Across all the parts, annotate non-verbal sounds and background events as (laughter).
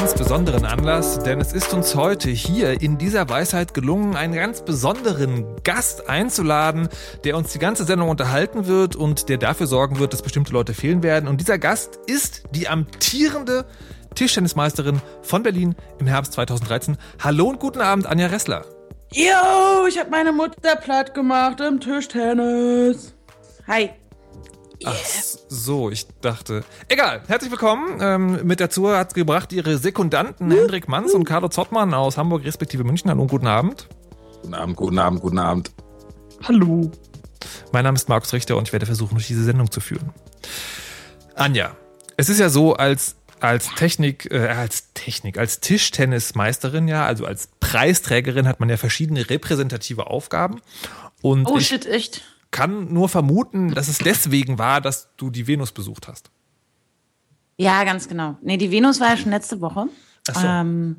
Ganz besonderen Anlass, denn es ist uns heute hier in dieser Weisheit gelungen, einen ganz besonderen Gast einzuladen, der uns die ganze Sendung unterhalten wird und der dafür sorgen wird, dass bestimmte Leute fehlen werden. Und dieser Gast ist die amtierende Tischtennismeisterin von Berlin im Herbst 2013. Hallo und guten Abend, Anja Ressler. Yo, ich habe meine Mutter platt gemacht im Tischtennis. Hi. Ach so, ich dachte. Egal, herzlich willkommen. Ähm, mit dazu hat gebracht ihre Sekundanten Hendrik Manns und Carlo Zottmann aus Hamburg respektive München. Hallo und guten Abend. Guten Abend, guten Abend, guten Abend. Hallo. Mein Name ist Markus Richter und ich werde versuchen, durch diese Sendung zu führen. Anja, es ist ja so, als als Technik, äh, als Technik, als Tischtennismeisterin, ja, also als Preisträgerin hat man ja verschiedene repräsentative Aufgaben. Und Oh ich shit, echt? Kann nur vermuten, dass es deswegen war, dass du die Venus besucht hast. Ja, ganz genau. Nee, die Venus war ja schon letzte Woche. Ach so. Ähm,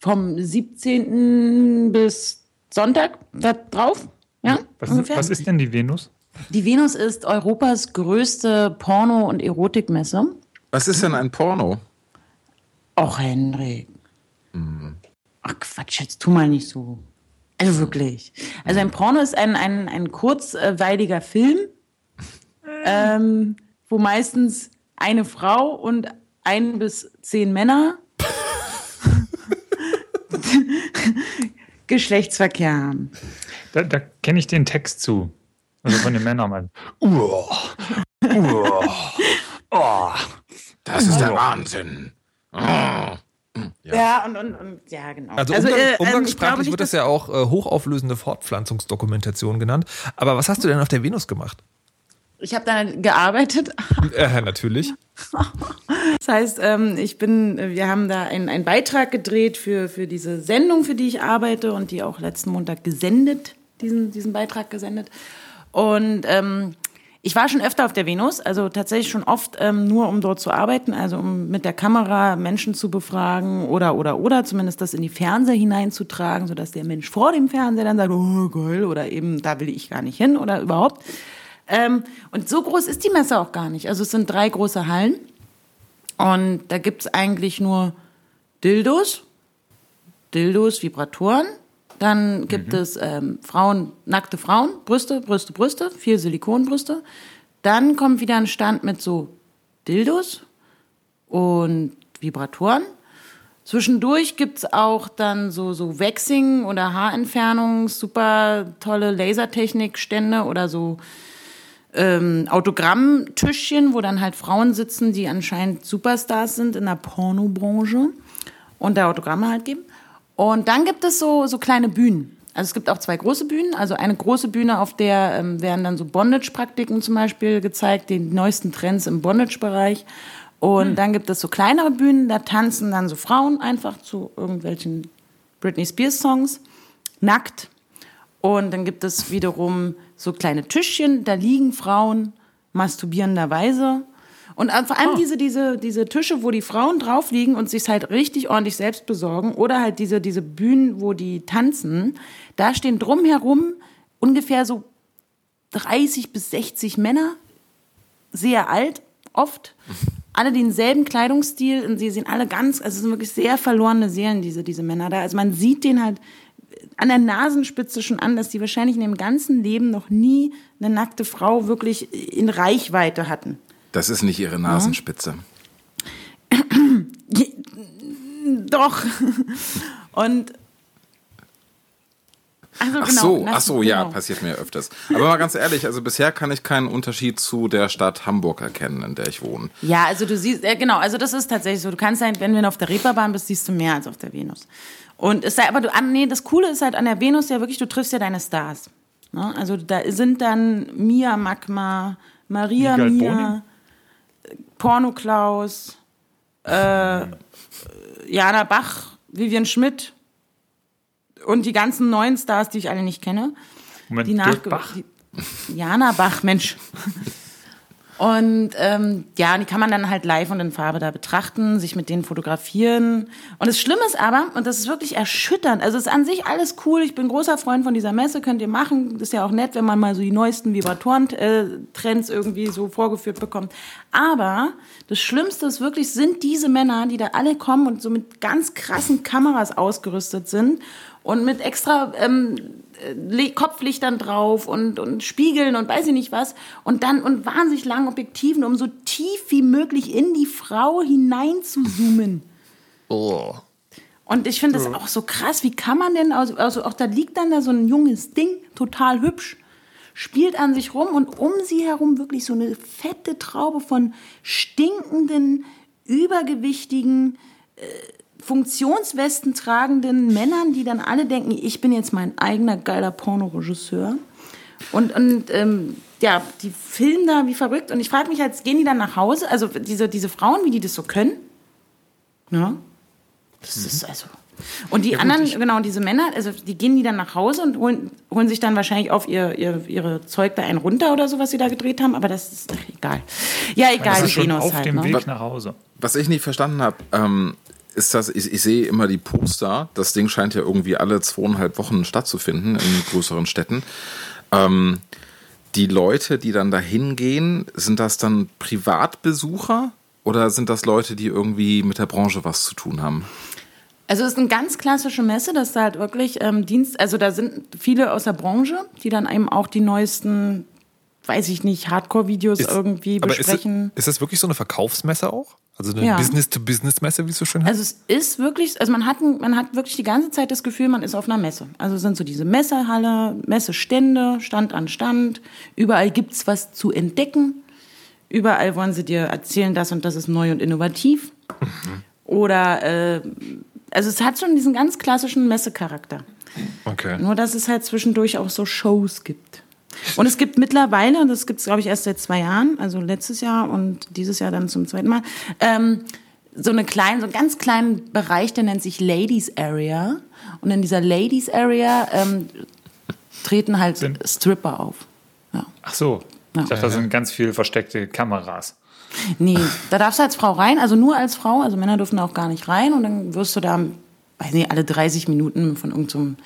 vom 17. bis Sonntag da drauf. Ja, Was, ungefähr. was ist denn die Venus? Die Venus ist Europas größte Porno- und Erotikmesse. Was ist denn ein Porno? Och, Henrik. Ach Quatsch, jetzt tu mal nicht so. Also wirklich. Also ein Porno ist ein, ein, ein kurzweiliger Film, ähm, wo meistens eine Frau und ein bis zehn Männer (laughs) Geschlechtsverkehr haben. Da, da kenne ich den Text zu. Also von den Männern mal. (laughs) Das ist der Wahnsinn. Oh. Ja, und, und, und ja, genau. Also, Umgang, äh, ähm, umgangssprachlich nicht, wird das ja auch äh, hochauflösende Fortpflanzungsdokumentation genannt. Aber was hast du denn auf der Venus gemacht? Ich habe dann gearbeitet. (laughs) Äh, natürlich. Das heißt, ähm, ich bin, wir haben da einen, einen Beitrag gedreht für, für diese Sendung, für die ich arbeite und die auch letzten Montag gesendet, diesen, diesen Beitrag gesendet. Und ähm, ich war schon öfter auf der Venus, also tatsächlich schon oft ähm, nur, um dort zu arbeiten, also um mit der Kamera Menschen zu befragen oder, oder, oder zumindest das in die Fernseher hineinzutragen, sodass der Mensch vor dem Fernseher dann sagt, oh geil, oder eben, da will ich gar nicht hin oder überhaupt. Ähm, und so groß ist die Messe auch gar nicht. Also es sind drei große Hallen. Und da gibt's eigentlich nur Dildos, Dildos, Vibratoren. Dann gibt es ähm, Frauen, nackte Frauen, Brüste, Brüste, Brüste, vier Silikonbrüste. Dann kommt wieder ein Stand mit so Dildos und Vibratoren. Zwischendurch gibt's auch dann so, so Waxing oder Haarentfernung, super tolle Lasertechnikstände oder so ähm, Autogrammtischchen, wo dann halt Frauen sitzen, die anscheinend Superstars sind in der Pornobranche und da Autogramme halt geben. Und dann gibt es so, so kleine Bühnen. Also es gibt auch zwei große Bühnen. Also eine große Bühne, auf der ähm, werden dann so Bondage-Praktiken zum Beispiel gezeigt, die neuesten Trends im Bondage-Bereich. Und dann gibt es so kleinere Bühnen, da tanzen dann so Frauen einfach zu irgendwelchen Britney Spears-Songs, nackt. Und dann gibt es wiederum so kleine Tischchen, da liegen Frauen masturbierenderweise. Und äh, vor allem diese, diese, diese Tische, wo die Frauen drauf liegen und sich halt richtig ordentlich selbst besorgen. Oder halt diese, diese Bühnen, wo die tanzen. Da stehen drumherum ungefähr so 30 bis 60 Männer, sehr alt, oft. (laughs) Alle denselben Kleidungsstil und sie sehen alle ganz, also es sind wirklich sehr verlorene Seelen, diese, diese Männer da. Also man sieht den halt an der Nasenspitze schon an, dass die wahrscheinlich in ihrem ganzen Leben noch nie eine nackte Frau wirklich in Reichweite hatten. Das ist nicht ihre Nasenspitze. Doch. Und also Ach genau, so, ach so, ja, genau. passiert mir öfters. Aber mal ganz ehrlich, also bisher kann ich keinen Unterschied zu der Stadt Hamburg erkennen, in der ich wohne. Ja, also du siehst, ja, genau, also das ist tatsächlich so. Du kannst halt, wenn du auf der Reeperbahn bist, siehst du mehr als auf der Venus. Und es sei, aber du, an- nee, das Coole ist halt an der Venus ja wirklich, du triffst ja deine Stars. Ne? Also da sind dann Mia Magma, Maria Miguel Mia, Boning? Porno Klaus, äh, Jana Bach, Vivian Schmidt, und die ganzen neuen Stars, die ich alle nicht kenne. Moment, die Dirk Bach? Die, Jana Bach, Mensch. Und ähm, ja, die kann man dann halt live und in Farbe da betrachten, sich mit denen fotografieren. Und das Schlimme ist aber, und das ist wirklich erschütternd, also es ist an sich alles cool, ich bin großer Freund von dieser Messe, könnt ihr machen. Ist ja auch nett, wenn man mal so die neuesten Vibratoren-Trends irgendwie so vorgeführt bekommt. Aber das Schlimmste ist wirklich, sind diese Männer, die da alle kommen und so mit ganz krassen Kameras ausgerüstet sind und mit extra ähm, Kopflichtern drauf und, und Spiegeln und weiß ich nicht was und dann und wahnsinnig langen Objektiven, um so tief wie möglich in die Frau hinein zu zoomen. Oh. Und ich finde das auch so krass, wie kann man denn, also, also auch da liegt dann da so ein junges Ding, total hübsch, spielt an sich rum und um sie herum wirklich so eine fette Traube von stinkenden, übergewichtigen, äh, Funktionswesten tragenden Männern, die dann alle denken, ich bin jetzt mein eigener geiler Pornoregisseur. Und, und ähm, ja, die filmen da wie verrückt. Und ich frage mich jetzt, gehen die dann nach Hause? Also diese, diese Frauen, wie die das so können? Ja. Das ist also. Und die anderen, genau, diese Männer, also die gehen die dann nach Hause und holen, holen sich dann wahrscheinlich auf ihr, ihr ihre Zeug da einen runter oder so, was sie da gedreht haben, aber das ist ach, egal. Ja, egal, Das die ist schon Venus auf halt. dem Ne? Weg nach Hause. Was ich nicht verstanden habe, ähm, ist das, ich, ich sehe immer die Poster. Das Ding scheint ja irgendwie alle zweieinhalb Wochen stattzufinden in größeren Städten. Ähm, die Leute, die dann da hingehen, sind das dann Privatbesucher oder sind das Leute, die irgendwie mit der Branche was zu tun haben? Also es ist eine ganz klassische Messe, dass da halt wirklich ähm, Dienst, also da sind viele aus der Branche, die dann eben auch die neuesten, weiß ich nicht, Hardcore-Videos irgendwie ist, besprechen. es- ist das wirklich so eine Verkaufsmesse auch? Also eine Ja. Business-to-Business-Messe, wie es so schön heißt? Also es ist wirklich, also man hat, man hat wirklich die ganze Zeit das Gefühl, man ist auf einer Messe. Also es sind so diese Messehalle, Messestände, Stand an Stand. Überall gibt's was zu entdecken. Überall wollen sie dir erzählen, das und das ist neu und innovativ. Oder, äh, also es hat schon diesen ganz klassischen Messecharakter. okay. Nur, dass es halt zwischendurch auch so Shows gibt. Und es gibt mittlerweile, und das gibt es, glaube ich, erst seit zwei Jahren, also letztes Jahr und dieses Jahr dann zum zweiten Mal, ähm, so, eine kleine, so einen ganz kleinen Bereich, der nennt sich Ladies Area. Und in dieser Ladies Area ähm, treten halt Sind- Stripper auf. Ja. Ach so. Ja. Ich dachte, da sind ganz viele versteckte Kameras. Nee, da darfst du als Frau rein, also nur als Frau, also Männer dürfen da auch gar nicht rein und dann wirst du da, weiß nicht, alle 30 Minuten von irgendeinem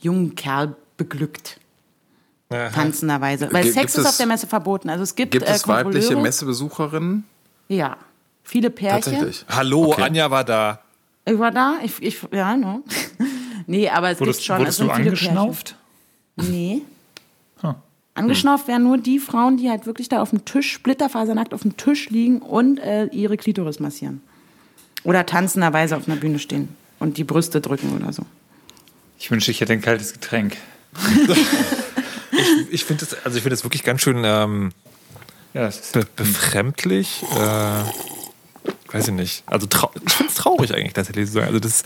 jungen Kerl beglückt. Tanzenderweise. Weil Gi- Sex ist auf es- der Messe verboten. Also es gibt, Gibt äh, es weibliche Kontrolleure. Messebesucherinnen? Ja. Viele Pärchen. Tatsächlich. Hallo, Okay. Anja war da. Ich war da, ich, ich ja, ne? (laughs) nee, aber es Wurdest, gibt schon. wurdest es du sind viele angeschnauft? Pärchen. Nee. Huh. (laughs) Angeschnauft werden nur die Frauen, die halt wirklich da auf dem Tisch, splitterfasernackt auf dem Tisch liegen und äh, ihre Klitoris massieren. Oder tanzenderweise auf einer Bühne stehen und die Brüste drücken oder so. Ich wünschte, ich hätte ein kaltes Getränk. (laughs) Ich finde das, also ich finde das wirklich ganz schön ähm, Ja, be befremdlich. Äh, weiß ich nicht. Also ich finde es traurig eigentlich tatsächlich zu sagen. Also das,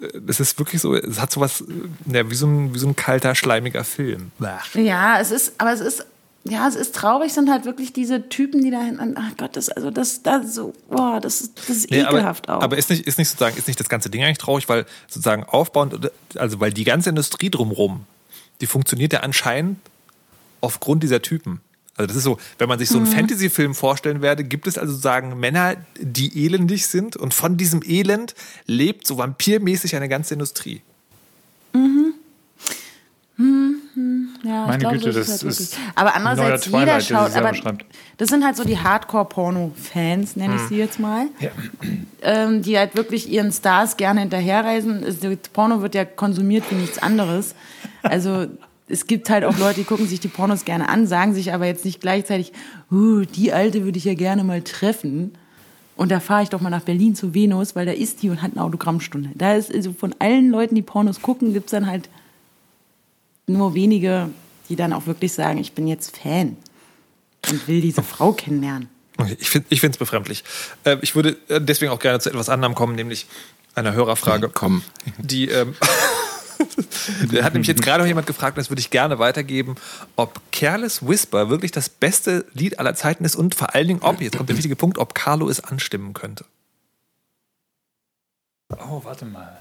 äh, das ist wirklich so, es hat sowas, äh, ja, wie so ein, wie so ein kalter, schleimiger Film. Ja, es ist, aber es ist, ja, es ist traurig, sind halt wirklich diese Typen, die da hinten, ach Gott, das, also das, das so, boah, das ist, das ist Nee, ekelhaft aber, auch. aber ist nicht, ist nicht sozusagen, ist nicht das ganze Ding eigentlich traurig, weil sozusagen aufbauend, also weil die ganze Industrie drumrum, die funktioniert ja anscheinend aufgrund dieser Typen. Also das ist so, wenn man sich so einen Fantasy-Film vorstellen werde, gibt es also sozusagen Männer, die elendig sind und von diesem Elend lebt so vampirmäßig eine ganze Industrie. Ja, Meine glaube, Güte, das halt ist. Aber andererseits, jeder Twilight, schaut, aber schreibt. das sind halt so die Hardcore-Porno-Fans, nenne ich sie jetzt mal, ja. ähm, die halt wirklich ihren Stars gerne hinterherreisen. Es- Porno wird ja konsumiert wie nichts anderes. Also es gibt halt auch Leute, die gucken sich die Pornos gerne an, sagen sich aber jetzt nicht gleichzeitig, uh, die Alte würde ich ja gerne mal treffen. Und da fahre ich doch mal nach Berlin zu Venus, weil da ist die und hat eine Autogrammstunde. Da ist also von allen Leuten, die Pornos gucken, gibt's dann halt nur wenige, die dann auch wirklich sagen, ich bin jetzt Fan und will diese Frau kennenlernen. Ich finde es befremdlich. Äh, ich würde äh, deswegen auch gerne zu etwas anderem kommen, nämlich einer Hörerfrage. Komm. Die, ähm, (laughs) da hat nämlich jetzt gerade noch jemand gefragt, und das würde ich gerne weitergeben, ob Careless Whisper wirklich das beste Lied aller Zeiten ist und vor allen Dingen, ob, jetzt kommt der wichtige Punkt, ob Carlo es anstimmen könnte. Oh, warte mal.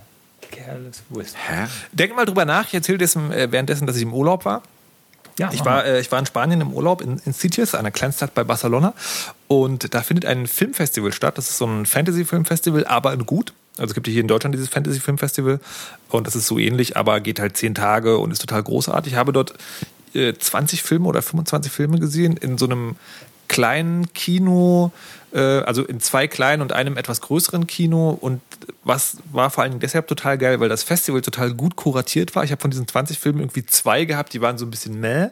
Careless Whisper. Hä? Denk mal drüber nach. Ich erzähle das äh, währenddessen, dass ich im Urlaub war. Ja, Ich war, äh, ich war in Spanien im Urlaub in, in Sitges, einer Kleinstadt bei Barcelona. Und da findet ein Filmfestival statt. Das ist so ein Fantasy-Filmfestival, aber in gut. Also es gibt hier in Deutschland dieses Fantasy-Filmfestival. Und das ist so ähnlich, aber geht halt zehn Tage und ist total großartig. Ich habe dort äh, 20 Filme oder 25 Filme gesehen in so einem kleinen Kino, äh, also in zwei kleinen und einem etwas größeren Kino. Und was war vor allen Dingen deshalb total geil, weil das Festival total gut kuratiert war. Ich habe von diesen 20 Filmen irgendwie zwei gehabt, die waren so ein bisschen meh.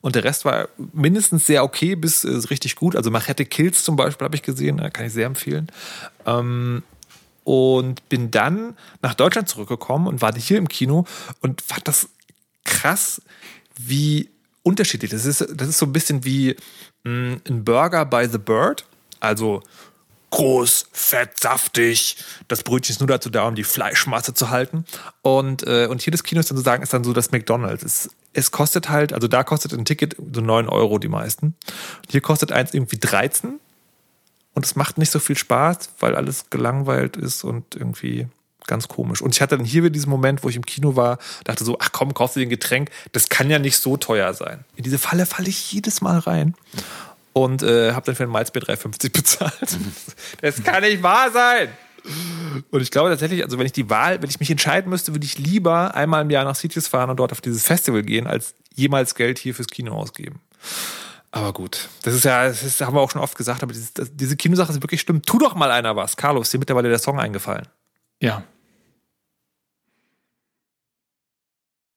Und der Rest war mindestens sehr okay bis äh, richtig gut. Also Machete Kills zum Beispiel habe ich gesehen, äh, kann ich sehr empfehlen. Ähm, und bin dann nach Deutschland zurückgekommen und war hier im Kino und fand das krass, wie unterschiedlich. Das ist, das ist so ein bisschen wie mh, ein Burger by the Bird. Also groß, fett, saftig. Das Brötchen ist nur dazu da, um die Fleischmasse zu halten. Und, äh, und hier das Kino ist dann sozusagen ist dann so das McDonalds. Es, es kostet halt, also da kostet ein Ticket so 9 Euro die meisten. Und hier kostet eins irgendwie 13. Und es macht nicht so viel Spaß, weil alles gelangweilt ist und irgendwie ganz komisch. Und ich hatte dann hier wieder diesen Moment, wo ich im Kino war, dachte so, ach komm, kaufst du dir ein Getränk, das kann ja nicht so teuer sein. In diese Falle falle ich jedes Mal rein. Und äh, habe dann für ein Malzbier 3,50 bezahlt. (laughs) Das kann nicht wahr sein. Und ich glaube tatsächlich, also wenn ich die Wahl, wenn ich mich entscheiden müsste, würde ich lieber einmal im Jahr nach Sitges fahren und dort auf dieses Festival gehen, als jemals Geld hier fürs Kino ausgeben. Aber gut, das ist ja, das ist, haben wir auch schon oft gesagt, aber dieses, das, diese Kinosache ist wirklich schlimm. Tu doch mal einer was. Carlos, ist dir mittlerweile der Song eingefallen. Ja.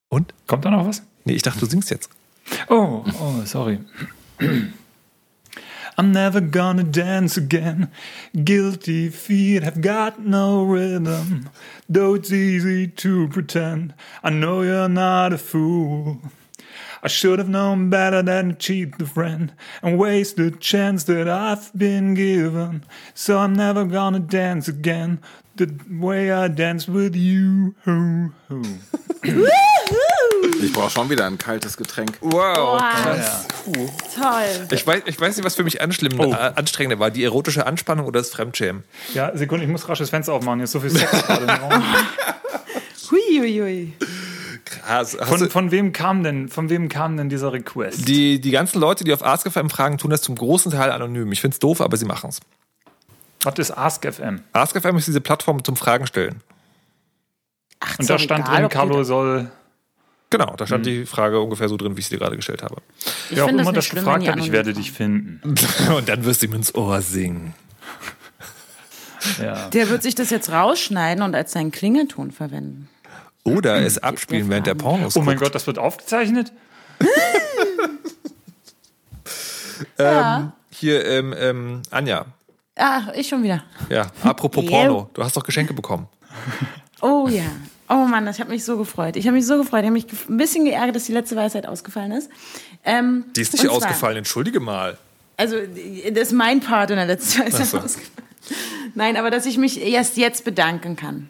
Und? Kommt da noch was? Nee, ich dachte, du singst jetzt. Oh, oh, sorry. I'm never gonna dance again. Guilty feet have got no rhythm. Though it's easy to pretend. I know you're not a fool. I should have known better than to cheat the friend and waste the chance that I've been given. So I'm never gonna dance again the way I danced with you. Ho, ho. Ich brauche schon wieder ein kaltes Getränk. Wow. Wow, toll. Ich weiß, ich weiß nicht, was für mich Oh. äh, anstrengender war. Die erotische Anspannung oder das Fremdschämen. Ja, Sekunde, ich muss rasch das Fenster aufmachen. Hier ist so viel Sex (laughs) gerade im Raum. Huiuiui. Krass. Von, du- von wem kam denn, von wem kam denn dieser Request? die, die ganzen Leute, die auf AskFM fragen, tun das zum großen Teil anonym. Ich finde es doof, aber sie machen es. Was ist AskFM? AskFM ist diese Plattform zum Fragen stellen. Ach, Und da stand egal, drin, Carlo soll, Genau, da stand die Frage ungefähr so drin, wie ich sie dir gerade gestellt habe. Ich wer auch immer nicht das schlimm, gefragt hat, ich werde dich finden. (laughs) Und dann wirst du ihm ins Ohr singen. Ja. Der wird sich das jetzt rausschneiden und als seinen Klingelton verwenden. Oder es abspielen, während der Pornos Oh mein guckt. Gott, das wird aufgezeichnet? (laughs) Ja. Hier, ähm, ähm, Anja. Ach, ich schon wieder. Ja, apropos. Porno. Du hast doch Geschenke bekommen. (laughs) Oh ja. Oh Mann, das hat mich so gefreut. Ich habe mich so gefreut. Ich habe mich ein bisschen geärgert, dass die letzte Weisheit ausgefallen ist. Ähm, Die ist nicht zwar- ausgefallen, entschuldige mal. Also, das ist mein Part in der letzten Weisheit so. ausgefallen. Nein, aber dass ich mich erst jetzt bedanken kann.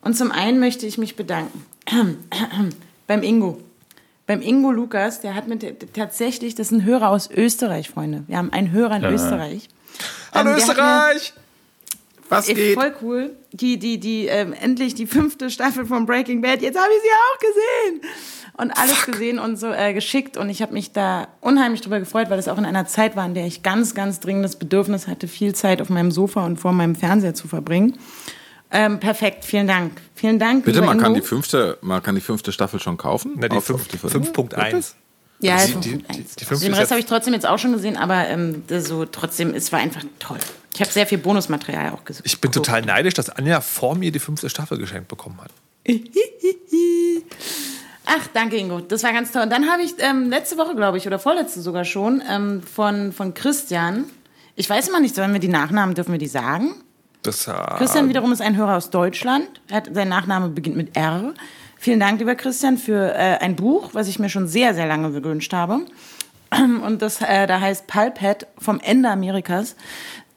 Und zum einen möchte ich mich bedanken (clears throat) beim Ingo. Beim Ingo Lukas, der hat mit tatsächlich, das ist ein Hörer aus Österreich, Freunde. Wir haben einen Hörer in Österreich. Hallo Ähm, Österreich! Was Ey, geht? voll cool. Die, die, die, ähm, endlich die fünfte Staffel von Breaking Bad. Jetzt habe ich sie auch gesehen. Und alles gesehen und so äh, geschickt. Und ich habe mich da unheimlich drüber gefreut, weil es auch in einer Zeit war, in der ich ganz, ganz dringendes Bedürfnis hatte, viel Zeit auf meinem Sofa und vor meinem Fernseher zu verbringen. Ähm, perfekt, vielen Dank. Vielen Dank. Bitte, man kann, die fünfte, man kann die fünfte Staffel schon kaufen? Na, die Auf- fünf- auf die fünf- 5.1. Ja, Die- die, die- die, fünfte Den Rest habe ich trotzdem jetzt auch schon gesehen, aber ähm, so trotzdem, es war einfach toll. Ich habe sehr viel Bonusmaterial auch gesehen. Ich bin total neidisch, dass Anja vor mir die fünfte Staffel geschenkt bekommen hat. (laughs) Ach, danke Ingo. Das war ganz toll. Und dann habe ich ähm, letzte Woche, glaube ich, oder vorletzte sogar schon, ähm, von, von Christian. Ich weiß immer nicht, sollen wir die Nachnamen, dürfen wir die sagen? Das, äh, Christian wiederum ist ein Hörer aus Deutschland. Er hat, sein Nachname beginnt mit R. Vielen Dank, lieber Christian, für äh, ein Buch, was ich mir schon sehr, sehr lange gewünscht habe. (clears throat) Und das äh, da heißt Pulphead vom Ende Amerikas.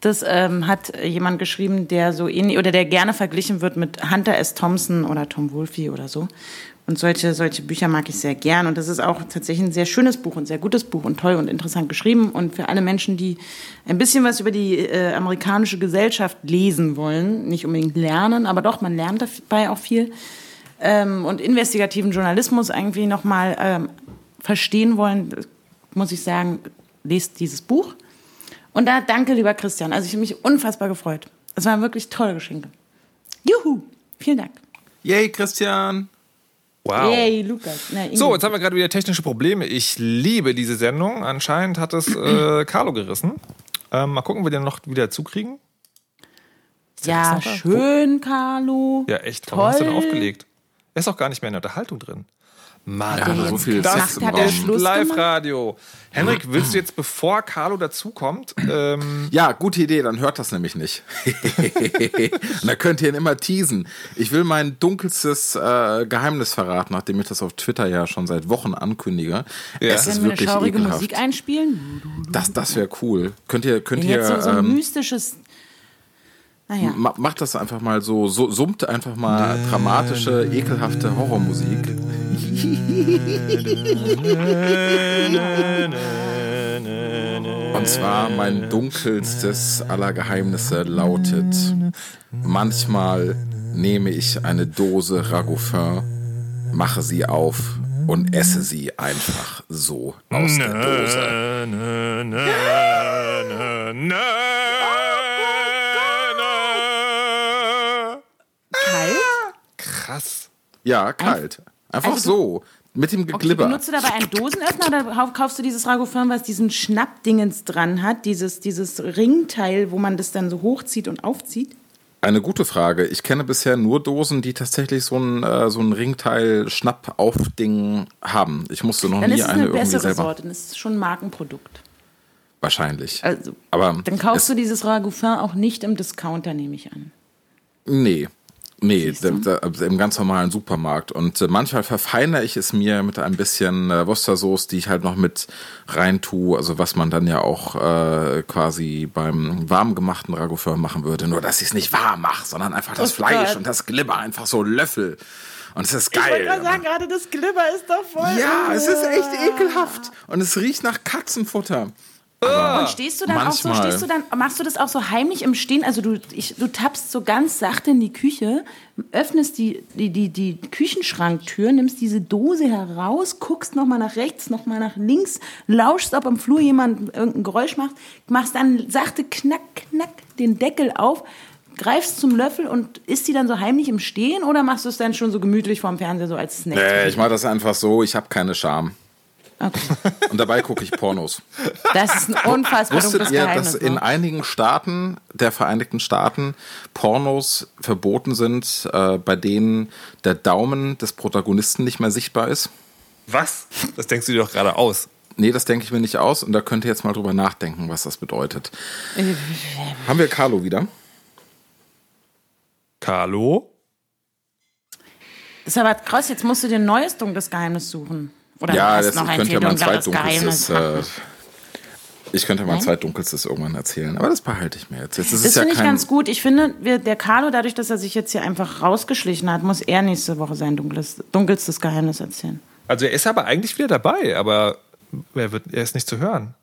Das ähm, hat jemand geschrieben, der so ähnlich oder der gerne verglichen wird mit Hunter S. Thompson oder Tom Wolfe oder so. Und solche, solche Bücher mag ich sehr gern. Und das ist auch tatsächlich ein sehr schönes Buch, ein sehr gutes Buch und toll und interessant geschrieben. Und für alle Menschen, die ein bisschen was über die äh, amerikanische Gesellschaft lesen wollen, nicht unbedingt lernen, aber doch, man lernt dabei auch viel. Ähm, und investigativen Journalismus irgendwie nochmal ähm, verstehen wollen, muss ich sagen, lest dieses Buch. Und da danke, lieber Christian. Also ich habe mich unfassbar gefreut. Es waren wirklich tolle Geschenke. Juhu! Vielen Dank. Yay, Christian! Wow. Yay, Lukas. Na. So, jetzt haben wir gerade wieder technische Probleme. Ich liebe diese Sendung. Anscheinend hat es äh, (clears throat) Carlo gerissen. Ähm, mal gucken, ob wir den noch wieder zukriegen. ja, noch da? schön, Carlo. Ja, echt. Warum hast du denn Toll. aufgelegt? Er ist auch gar nicht mehr in der Unterhaltung drin. Mann, Ja, jetzt so viel Sex im hat, er Raum. Schluss gemacht? Live-Radio. Henrik, (clears throat) willst du jetzt, bevor Carlo dazukommt, ähm, Ja, gute Idee, dann hört das nämlich nicht. (laughs) Und da könnt ihr ihn immer teasen. Ich will mein dunkelstes äh, Geheimnis verraten, nachdem ich das auf Twitter ja schon seit Wochen ankündige. Ja. Es ist Können wir eine wirklich schaurige ekelhaft. Musik einspielen? Das, das wäre cool. Könnt ihr, könnt Wenn ihr, jetzt so, so ein ähm, mystisches. Naja. ma macht das einfach mal so, so, summt einfach mal dramatische, ekelhafte Horrormusik. Und zwar mein dunkelstes aller Geheimnisse lautet, manchmal nehme ich eine Dose Ragoufin, mache sie auf und esse sie einfach so aus der Dose. Krass. Ja, kalt. Einfach Also so. Mit dem Okay, Geglibber. benutzt du dabei einen Dosenöffner oder kaufst du dieses Ragoufin, was diesen Schnappdingens dran hat? Dieses, dieses Ringteil, wo man das dann so hochzieht und aufzieht? Eine gute Frage. Ich kenne bisher nur Dosen, die tatsächlich so ein, äh, so ein Ringteil-Schnapp-Auf-Ding haben. Ich musste noch Dann nie ist es eine eine irgendwie bessere selber. Sorte. Das ist schon ein Markenprodukt. Wahrscheinlich. Also, Aber Dann kaufst es, du dieses Ragoufin auch nicht im Discounter, nehme ich an. Nee. Nee, da, im ganz normalen Supermarkt. Und äh, manchmal verfeinere ich es mir mit ein bisschen äh, Worcestersoße, die ich halt noch mit rein tue. Also was man dann ja auch äh, quasi beim warm gemachten Ragoufin machen würde. Nur, dass ich es nicht warm mache, sondern einfach das Oh Fleisch Gott. und das Glibber einfach so Löffel. Und es ist Ich wollte geil. gerade sagen, gerade das Glibber ist doch voll. Ja, es ist echt ekelhaft. Und es riecht nach Katzenfutter. Und stehst du dann auch so, manchmal. stehst du dann, machst du das auch so heimlich im Stehen? Also du, ich, du tappst so ganz sachte in die Küche, öffnest die, die, die, die Küchenschranktür, nimmst diese Dose heraus, guckst nochmal nach rechts, nochmal nach links, lauschst, ob am Flur jemand irgendein Geräusch macht, machst dann sachte knack, knack den Deckel auf, greifst zum Löffel und isst die dann so heimlich im Stehen oder machst du es dann schon so gemütlich vorm Fernseher so als Snack? Nee, ich mache das einfach so. Ich habe keine Scham. Okay. (laughs) Und dabei gucke ich Pornos. Das ist ein unfassbar Wusstet ihr, Geheimnis. dass in ne? einigen Staaten der Vereinigten Staaten Pornos verboten sind, äh, bei denen der Daumen des Protagonisten nicht mehr sichtbar ist? Was? Das denkst du dir doch gerade aus. Nee, das denke ich mir nicht aus und da könnt ihr jetzt mal drüber nachdenken, was das bedeutet. Haben wir Carlo wieder? Carlo? Aber krass, jetzt musst du dir ein neues dunkles Geheimnis suchen. Oder ja, das noch könnte dunkleres zweitdunkelstes. Geheimnis. Äh, ich könnte ja mal ein zweitdunkelstes irgendwann erzählen, aber das behalte ich mir jetzt. jetzt ist das ja finde ich ganz gut. Ich finde, wir, der Carlo, dadurch, dass er sich jetzt hier einfach rausgeschlichen hat, muss er nächste Woche sein dunkles, dunkelstes Geheimnis erzählen. Also er ist aber eigentlich wieder dabei, aber er, wird, er ist nicht zu hören.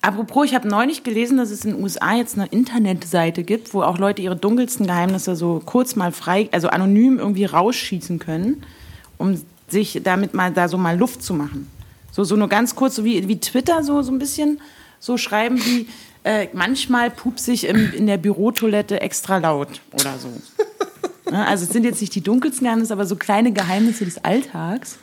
Apropos, ich habe neulich gelesen, dass es in den USA jetzt eine Internetseite gibt, wo auch Leute ihre dunkelsten Geheimnisse so kurz mal frei, also anonym irgendwie rausschießen können, um sich damit mal da so mal Luft zu machen. So, so nur ganz kurz, so wie, wie Twitter, so, so ein bisschen so schreiben wie, äh, manchmal pups ich im, in der Bürotoilette extra laut oder so. Ne, Also es sind jetzt nicht die dunkelsten Geheimnisse, aber so kleine Geheimnisse des Alltags,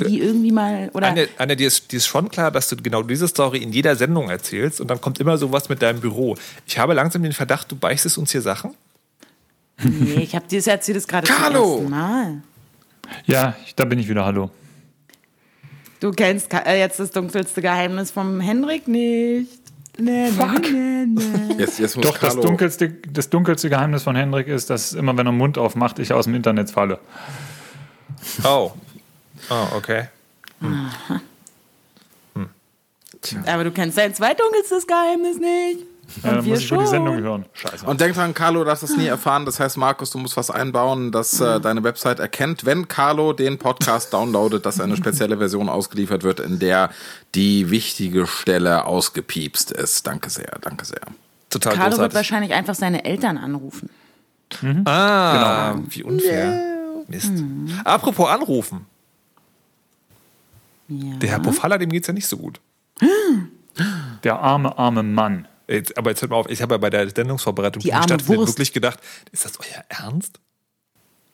die irgendwie mal oder Anja, Anja dir, ist, dir ist schon klar, dass du genau diese Story in jeder Sendung erzählst und dann kommt immer sowas mit deinem Büro. Ich habe langsam den Verdacht, du beichtest uns hier Sachen. nee, ich habe dir das erzählt das gerade zum ersten Mal. Ja, da bin ich wieder. Hallo. Du kennst äh, jetzt das dunkelste Geheimnis vom Henrik nicht. Nee, Fuck. nee, nee. (laughs) Jetzt, jetzt muss Doch, das dunkelste, das dunkelste Geheimnis von Hendrik ist, dass immer, wenn er den Mund aufmacht, ich aus dem Internet falle. Oh. Oh, okay. Aber du kennst dein zweitdunkelstes Geheimnis nicht. Ja, wir muss ich wohl die schon. Sendung hören. Scheiße. Und denk dran, Carlo darf das nie erfahren. Das heißt, Markus, du musst was einbauen, dass äh, deine Website erkennt, wenn Carlo den Podcast downloadet, dass eine spezielle Version ausgeliefert wird, in der die wichtige Stelle ausgepiepst ist. Danke sehr, danke sehr. Total Carlo wird großartig. wahrscheinlich einfach seine Eltern anrufen. Ah, wie unfair. Mist. Apropos anrufen. Ja. Der Herr Pofalla, dem geht's ja nicht so gut. (gasps) Der arme, arme Mann. Jetzt, aber jetzt hört mal auf, ich habe ja bei der Sendungsvorbereitung Die die arme stattfindet Wurst. wirklich gedacht, ist das euer Ernst?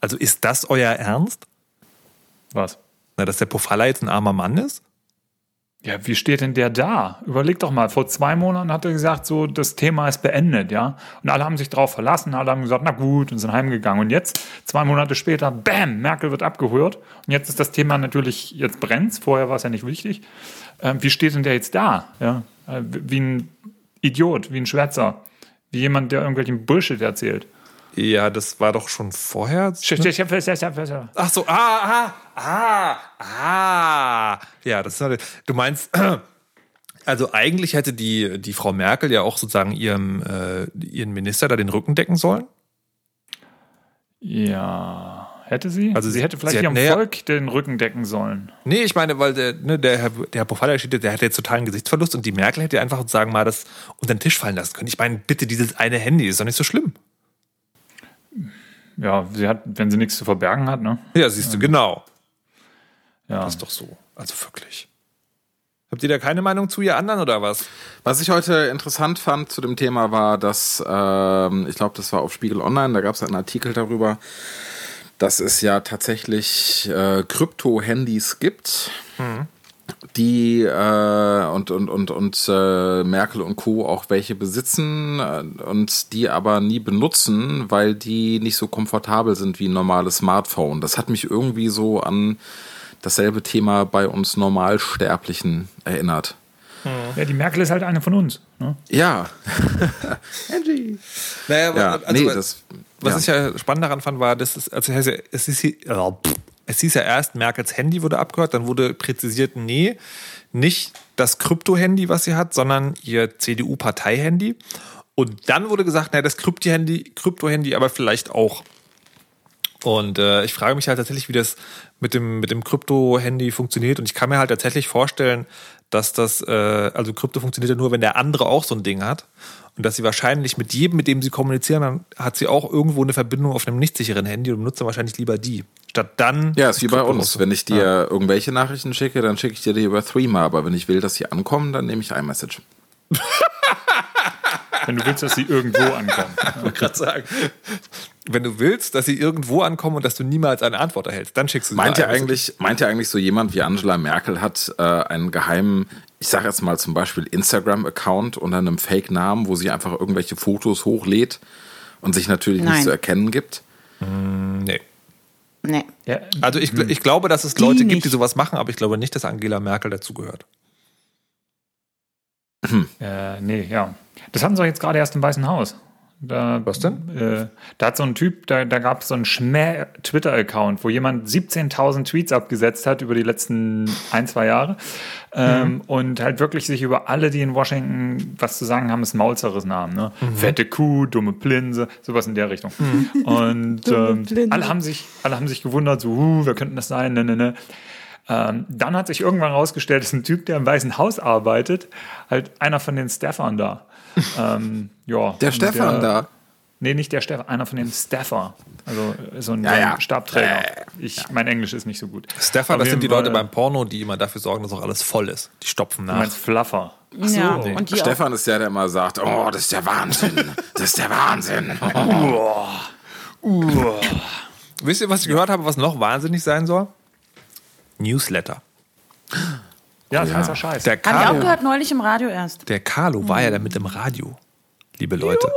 Also ist das euer Ernst? Was? Na, dass der Pofalla jetzt ein armer Mann ist? Ja, wie steht denn der da? Überleg doch mal, vor zwei Monaten hat er gesagt, so, das Thema ist beendet, ja? Und alle haben sich drauf verlassen, alle haben gesagt, na gut, und sind heimgegangen. Und jetzt, zwei Monate später, bam, Merkel wird abgehört. Und jetzt ist das Thema natürlich, jetzt brennt's, vorher war es ja nicht wichtig. Ähm, wie steht denn der jetzt da? Ja? Äh, Wie ein Idiot, wie ein Schwätzer, wie jemand, der irgendwelchen Bullshit erzählt. Ja, das war doch schon vorher. Ja, Ach so, ah, ah, ah, ah. Ja, das ist, du meinst, (clears throat) also eigentlich hätte die, die Frau Merkel ja auch sozusagen ihrem, äh, ihren Minister da den Rücken decken sollen. Hätte sie? Also sie hätte vielleicht sie hat- ihrem naja. Volk den Rücken decken sollen. Nee, ich meine, weil der, ne, der Herr, der Herr Pofalla der hat jetzt totalen Gesichtsverlust und die Merkel hätte einfach sozusagen mal das unter den Tisch fallen lassen können. Ich meine, bitte, dieses eine Handy ist doch nicht so schlimm. Ja, sie hat, wenn sie nichts zu verbergen hat, ne? Ja, siehst du, genau. Ja. Das ist doch so. Also wirklich. Habt ihr da keine Meinung zu ihr anderen oder was? Was ich heute interessant fand zu dem Thema war, dass, ähm, ich glaube, das war auf Spiegel Online, da gab es einen Artikel darüber, dass es ja tatsächlich äh, Krypto-Handys gibt, die äh, und, und, und, und äh, Merkel und Co. auch welche besitzen äh, und die aber nie benutzen, weil die nicht so komfortabel sind wie ein normales Smartphone. Das hat mich irgendwie so an dasselbe Thema bei uns Normalsterblichen erinnert. ja, die Merkel ist halt eine von uns. Ne? Ja, Naja, ja, also, nee, das. Was ja. ich ja spannend daran fand, war, dass es, also es, hieß ja- es, ja, pff, es hieß ja erst, Merkels Handy wurde abgehört, dann wurde präzisiert, nee, nicht das Krypto-Handy, was sie hat, sondern ihr CDU-Partei-Handy. Und dann wurde gesagt, naja, das Krypto-Handy, Krypto-Handy aber vielleicht auch. Und äh, ich frage mich halt tatsächlich, wie das mit dem, mit dem Krypto-Handy funktioniert. Und ich kann mir halt tatsächlich vorstellen, dass das, äh, also Krypto funktioniert ja nur, wenn der andere auch so ein Ding hat. Und dass sie wahrscheinlich mit jedem, mit dem sie kommunizieren, dann hat sie auch irgendwo eine Verbindung auf einem nicht sicheren Handy und benutzt dann wahrscheinlich lieber die. Statt dann. Ja, ist wie bei uns. Wenn ich dir irgendwelche Nachrichten schicke, dann schicke ich dir die über Threema. Aber wenn ich will, dass sie ankommen, dann nehme ich iMessage. (laughs) Wenn du willst, dass sie irgendwo ankommen. (laughs) gerade sagen. Wenn du willst, dass sie irgendwo ankommen und dass du niemals eine Antwort erhältst, dann schickst du sie Meint ja ein. eigentlich, meint ja eigentlich so jemand wie Angela Merkel hat äh, einen geheimen, ich sage jetzt mal zum Beispiel Instagram-Account unter einem Fake-Namen, wo sie einfach irgendwelche Fotos hochlädt und sich natürlich Nein. nicht zu erkennen gibt. Nee. Nee. Ja, Also ich, ich glaube, dass es Die Leute gibt, nicht. die sowas machen, aber ich glaube nicht, dass Angela Merkel dazugehört. äh, nee, ja. Das hatten sie doch jetzt gerade erst im Weißen Haus. Da, Was denn? Äh, da hat so ein Typ, da, da gab es so einen Schmäh-Twitter-Account, wo jemand 17.000 Tweets abgesetzt hat über die letzten ein, zwei Jahre. Ähm, Und halt wirklich sich über alle, die in Washington was zu sagen haben, das Maul zerrissen haben. Ne? Fette Kuh, dumme Plinse, sowas in der Richtung. Und (laughs) Dumme ähm, alle, haben sich, alle haben sich gewundert, so, huh, wer könnte das sein? Ne, ne, ne. Ähm, dann hat sich irgendwann herausgestellt, dass ein Typ, der im Weißen Haus arbeitet, halt einer von den Staffern da. Ähm, ja, Der Stefan da. Nee, nicht der Stefan, einer von den Staffer. Also so ein, Ja, so ja. Stabträger. Ich, Mein Englisch ist nicht so gut. Stefan, Auf das sind die Leute beim Porno, die immer dafür sorgen, dass auch alles voll ist. Die stopfen Du nach. meinst Fluffer. ja, nee. und Stefan ist der, der immer sagt, oh, das ist der Wahnsinn. Das ist der Wahnsinn. (laughs) Wisst ihr, was ich gehört habe, was noch wahnsinnig sein soll? Newsletter. Ja, das ja. heißt ja Scheiß. Der Hab ich auch Carlo, gehört, neulich im Radio erst. der Carlo war ja da mit im Radio, liebe Leute.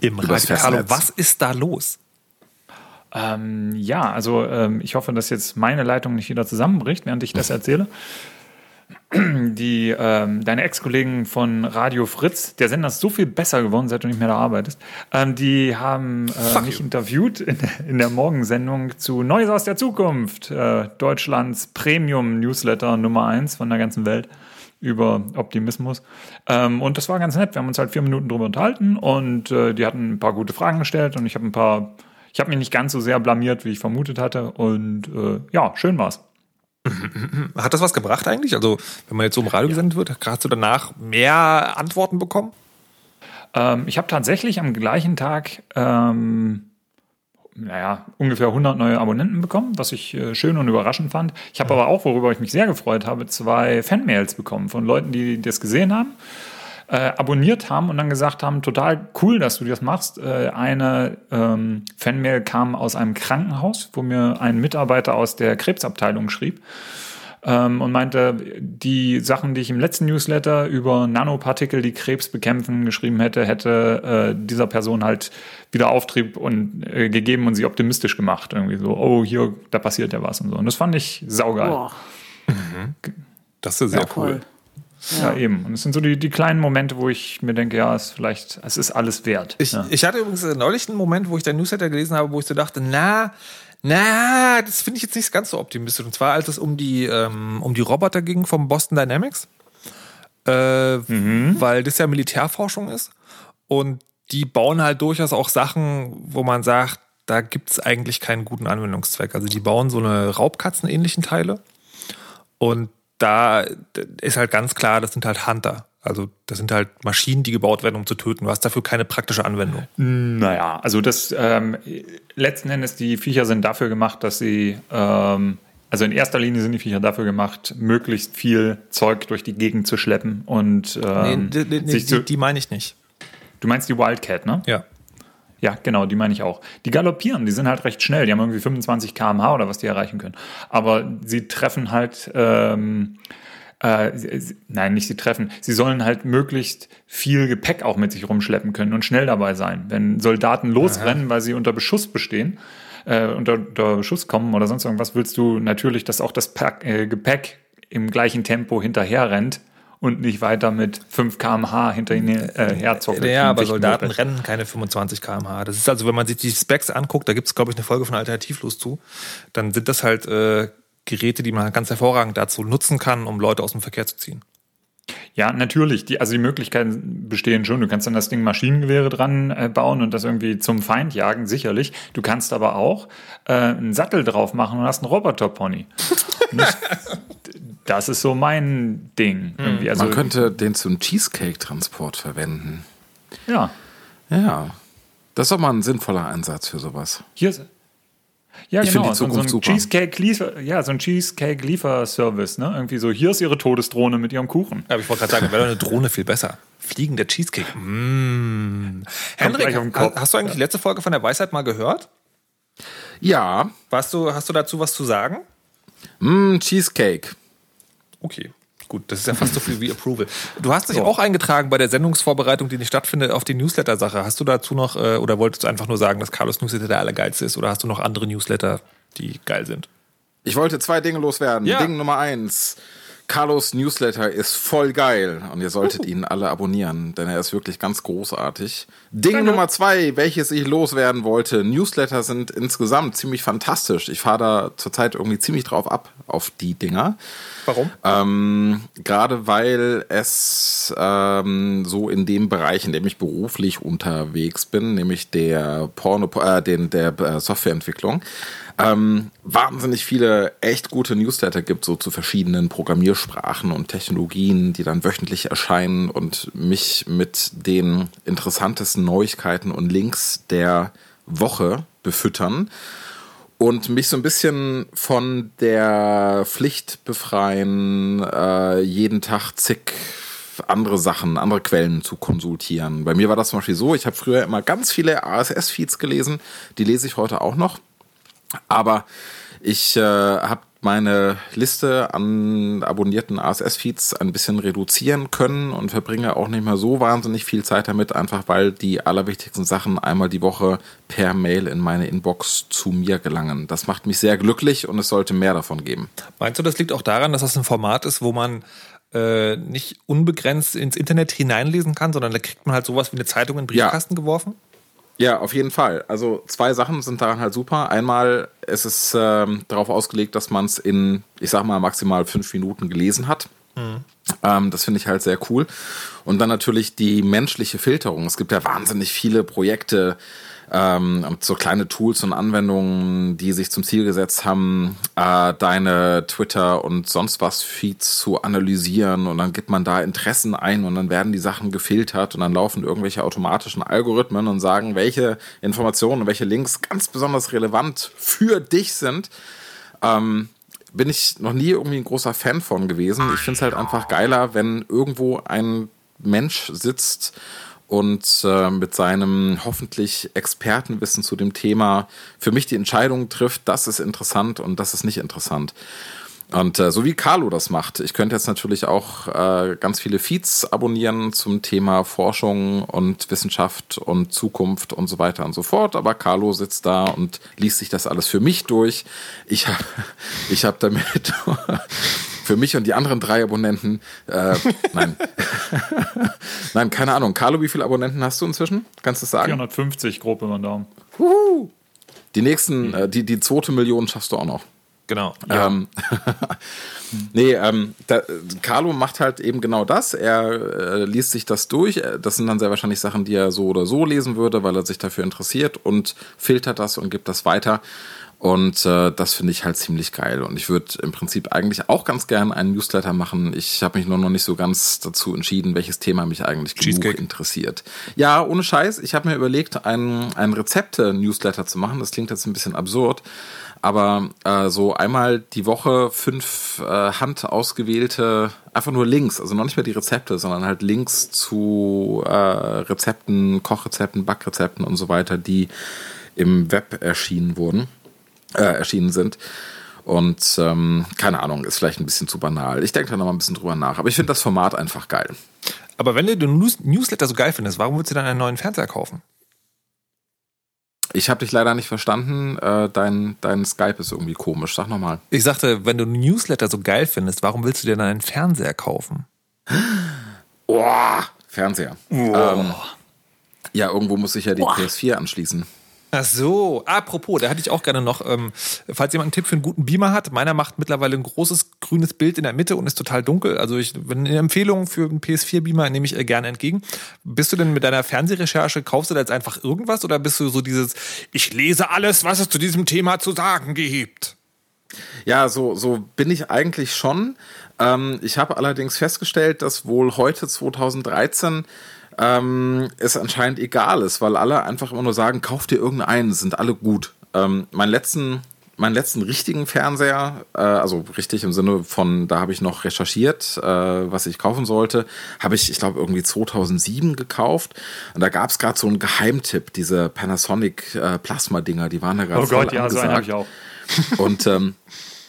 Im Übers Radio. Carlo, Festnetz. was ist da los? Ähm, ja, also ähm, ich hoffe, dass jetzt meine Leitung nicht wieder zusammenbricht, während ich das erzähle. Die, ähm, deine Ex-Kollegen von Radio Fritz, der Sender ist so viel besser geworden, seit du nicht mehr da arbeitest, ähm, die haben äh, mich interviewt in, in, der Morgensendung zu Neues aus der Zukunft, äh, Deutschlands Premium-Newsletter Nummer 1 von der ganzen Welt über Optimismus. Ähm, und das war ganz nett. Wir haben uns halt vier Minuten drüber unterhalten und äh, die hatten ein paar gute Fragen gestellt und ich habe ein paar, ich habe mich nicht ganz so sehr blamiert, wie ich vermutet hatte. Und äh, ja, schön war's. (laughs) Hat das was gebracht eigentlich? Also, wenn man jetzt so im Radio gesendet wird, hast du danach mehr Antworten bekommen? Ähm, ich habe tatsächlich am gleichen Tag, ähm, naja, ungefähr 100 neue Abonnenten bekommen, was ich äh, schön und überraschend fand. Ich habe aber auch, worüber ich mich sehr gefreut habe, zwei Fanmails bekommen von Leuten, die das gesehen haben äh, abonniert haben und dann gesagt haben, total cool, dass du das machst. Äh, eine ähm, Fanmail kam aus einem Krankenhaus, wo mir ein Mitarbeiter aus der Krebsabteilung schrieb ähm, und meinte, die Sachen, die ich im letzten Newsletter über Nanopartikel, die Krebs bekämpfen, geschrieben hätte, hätte äh, dieser Person halt wieder Auftrieb und äh, gegeben und sie optimistisch gemacht. Irgendwie so, oh, hier, da passiert ja was und so. Und das fand ich saugeil. Mhm. Das ist sehr ja, cool. cool. Ja. ja. eben. Und es sind so die, die kleinen Momente, wo ich mir denke, ja, es ist vielleicht, es ist alles wert. Ich, ja. ich hatte übrigens neulich einen Moment, wo ich dein Newsletter gelesen habe, wo ich so dachte, na, na, das finde ich jetzt nicht ganz so optimistisch. Und zwar, als es um die, ähm, um die Roboter ging vom Boston Dynamics. Äh, mhm. Weil das ja Militärforschung ist. Und die bauen halt durchaus auch Sachen, wo man sagt, da gibt es eigentlich keinen guten Anwendungszweck. Also die bauen so eine Raubkatzen-ähnlichen Teile. Und da ist halt ganz klar, das sind halt Hunter. Also das sind halt Maschinen, die gebaut werden, um zu töten. Du hast dafür keine praktische Anwendung. Naja, also das ähm, letzten Endes, die Viecher sind dafür gemacht, dass sie, ähm, also in erster Linie sind die Viecher dafür gemacht, möglichst viel Zeug durch die Gegend zu schleppen und ähm, nee, nee, nee, die, die meine ich nicht. Du meinst die Wildcat, ne? Ja. Ja, genau, die meine ich auch. Die galoppieren, die sind halt recht schnell. Die haben irgendwie 25 km/h oder was die erreichen können. Aber sie treffen halt, ähm, äh, sie, nein, nicht sie treffen. Sie sollen halt möglichst viel Gepäck auch mit sich rumschleppen können und schnell dabei sein. Wenn Soldaten losrennen, Aha. weil sie unter Beschuss bestehen, äh, unter, unter Beschuss kommen oder sonst irgendwas, willst du natürlich, dass auch das Pack, äh, Gepäck im gleichen Tempo hinterher rennt und nicht weiter mit 5 km/h hinter ihnen äh, herzocken. Ja, aber Soldaten Moped. rennen keine 25 km/h. Das ist also, wenn man sich die Specs anguckt, da gibt es, glaube ich, eine Folge von Alternativlos zu, dann sind das halt äh, Geräte, die man ganz hervorragend dazu nutzen kann, um Leute aus dem Verkehr zu ziehen. Ja, natürlich. Die, also die Möglichkeiten bestehen schon. Du kannst dann das Ding Maschinengewehre dran äh, bauen und das irgendwie zum Feind jagen, sicherlich. Du kannst aber auch äh, einen Sattel drauf machen und hast einen Roboterpony. (laughs) das ist so mein Ding. Irgendwie. Also, Man könnte den zum Cheesecake-Transport verwenden. Ja. Ja. Das ist doch mal ein sinnvoller Einsatz für sowas. Hier ist, ja, ich genau. So, so, ein Cheesecake ja, so ein Cheesecake-Lieferservice, ne? Irgendwie so, hier ist ihre Todesdrohne mit ihrem Kuchen. Ja, aber ich wollte gerade sagen, wäre eine Drohne viel besser. Fliegender Cheesecake. Mmh. Henrik, hast du eigentlich die letzte Folge von der Weisheit mal gehört? Ja. Warst du, hast du dazu was zu sagen? Mm, Cheesecake. Okay. Gut, das ist ja fast so viel wie Approval. Du hast dich so. auch eingetragen bei der Sendungsvorbereitung, die nicht stattfindet, auf die Newsletter-Sache. Hast du dazu noch, äh, oder wolltest du einfach nur sagen, dass Carlos Newsletter der allergeilste ist, oder hast du noch andere Newsletter, die geil sind? Ich wollte zwei Dinge loswerden. Ja. Ding Nummer eins. Carlos Newsletter ist voll geil und ihr solltet uh. ihn alle abonnieren, denn er ist wirklich ganz großartig. Ding Danke. Nummer zwei, welches ich loswerden wollte. Newsletter sind insgesamt ziemlich fantastisch. Ich fahre da zurzeit irgendwie ziemlich drauf ab, auf die Dinger. Warum? Ähm, Gerade weil es ähm, so in dem Bereich, in dem ich beruflich unterwegs bin, nämlich der Porno, äh, den, der äh, Softwareentwicklung, ähm, wahnsinnig viele echt gute Newsletter gibt, so zu verschiedenen Programmiersprachen und Technologien, die dann wöchentlich erscheinen und mich mit den interessantesten Neuigkeiten und Links der Woche befüttern und mich so ein bisschen von der Pflicht befreien, äh, jeden Tag zig andere Sachen, andere Quellen zu konsultieren. Bei mir war das zum Beispiel so, ich habe früher immer ganz viele ASS-Feeds gelesen, die lese ich heute auch noch. Aber ich äh, habe meine Liste an abonnierten ASS-Feeds ein bisschen reduzieren können und verbringe auch nicht mehr so wahnsinnig viel Zeit damit, einfach weil die allerwichtigsten Sachen einmal die Woche per Mail in meine Inbox zu mir gelangen. Das macht mich sehr glücklich und es sollte mehr davon geben. Meinst du, das liegt auch daran, dass das ein Format ist, wo man äh, nicht unbegrenzt ins Internet hineinlesen kann, sondern da kriegt man halt sowas wie eine Zeitung in den Briefkasten ja. geworfen? Ja, auf jeden Fall. Also zwei Sachen sind daran halt super. Einmal ist es ähm, darauf ausgelegt, dass man es in, ich sag mal, maximal fünf Minuten gelesen hat. Mhm. Ähm, das finde ich halt sehr cool. Und dann natürlich die menschliche Filterung. Es gibt ja wahnsinnig viele Projekte, ähm, so kleine Tools und Anwendungen, die sich zum Ziel gesetzt haben, äh, deine Twitter und sonst was Feeds zu analysieren und dann gibt man da Interessen ein und dann werden die Sachen gefiltert und dann laufen irgendwelche automatischen Algorithmen und sagen, welche Informationen und welche Links ganz besonders relevant für dich sind. Ähm, bin ich noch nie irgendwie ein großer Fan von gewesen. Ich finde es halt einfach geiler, wenn irgendwo ein Mensch sitzt und äh, mit seinem hoffentlich Expertenwissen zu dem Thema für mich die Entscheidung trifft, das ist interessant und das ist nicht interessant. Und äh, so wie Carlo das macht, ich könnte jetzt natürlich auch äh, ganz viele Feeds abonnieren zum Thema Forschung und Wissenschaft und Zukunft und so weiter und so fort. Aber Carlo sitzt da und liest sich das alles für mich durch. Ich habe (laughs) ich hab damit (laughs) für mich und die anderen drei Abonnenten, äh, (laughs) nein, (laughs) nein, keine Ahnung. Carlo, wie viele Abonnenten hast du inzwischen? Kannst du das sagen? 450 grob über den Daumen. Uhu. Die nächsten, äh, die, die zweite Million schaffst du auch noch. Genau. Ja. Ähm, (laughs) nee, ähm, da, Carlo macht halt eben genau das. Er äh, liest sich das durch. Das sind dann sehr wahrscheinlich Sachen, die er so oder so lesen würde, weil er sich dafür interessiert und filtert das und gibt das weiter. Und äh, das finde ich halt ziemlich geil. Und ich würde im Prinzip eigentlich auch ganz gern einen Newsletter machen. Ich habe mich nur noch nicht so ganz dazu entschieden, welches Thema mich eigentlich genug interessiert. Ja, ohne Scheiß. Ich habe mir überlegt, einen, einen Rezepte-Newsletter zu machen. Das klingt jetzt ein bisschen absurd. Aber äh, so einmal die Woche fünf äh, handausgewählte, einfach nur Links, also noch nicht mehr die Rezepte, sondern halt Links zu äh, Rezepten, Kochrezepten, Backrezepten und so weiter, die im Web erschienen wurden äh, erschienen sind. Und ähm, keine Ahnung, ist vielleicht ein bisschen zu banal. Ich denke da noch mal ein bisschen drüber nach. Aber ich finde das Format einfach geil. Aber wenn du den News Newsletter so geil findest, warum würdest du dann einen neuen Fernseher kaufen? Ich habe dich leider nicht verstanden. Äh, dein, dein Skype ist irgendwie komisch. Sag nochmal. Ich sagte, wenn du Newsletter so geil findest, warum willst du dir dann einen Fernseher kaufen? Boah, Fernseher. Oh. Ähm, ja, irgendwo muss ich ja die Boah. PS4 anschließen. Ach so, apropos, da hatte ich auch gerne noch, ähm, falls jemand einen Tipp für einen guten Beamer hat, meiner macht mittlerweile ein großes grünes Bild in der Mitte und ist total dunkel. Also ich, eine Empfehlung für einen PS4-Beamer nehme ich gerne entgegen. Bist du denn mit deiner Fernsehrecherche, kaufst du da jetzt einfach irgendwas oder bist du so dieses, ich lese alles, was es zu diesem Thema zu sagen gibt? Ja, so, so bin ich eigentlich schon. Ähm, ich habe allerdings festgestellt, dass wohl heute 2013 ähm, es anscheinend egal ist, weil alle einfach immer nur sagen, kauf dir irgendeinen, sind alle gut. Ähm, meinen letzten meinen letzten richtigen Fernseher, äh, also richtig im Sinne von, da habe ich noch recherchiert, äh, was ich kaufen sollte, habe ich, ich glaube, irgendwie 2007 gekauft. Und da gab es gerade so einen Geheimtipp, diese Panasonic äh, Plasma-Dinger, die waren da gerade Oh Gott, ja, so einen habe ich auch. Und ähm,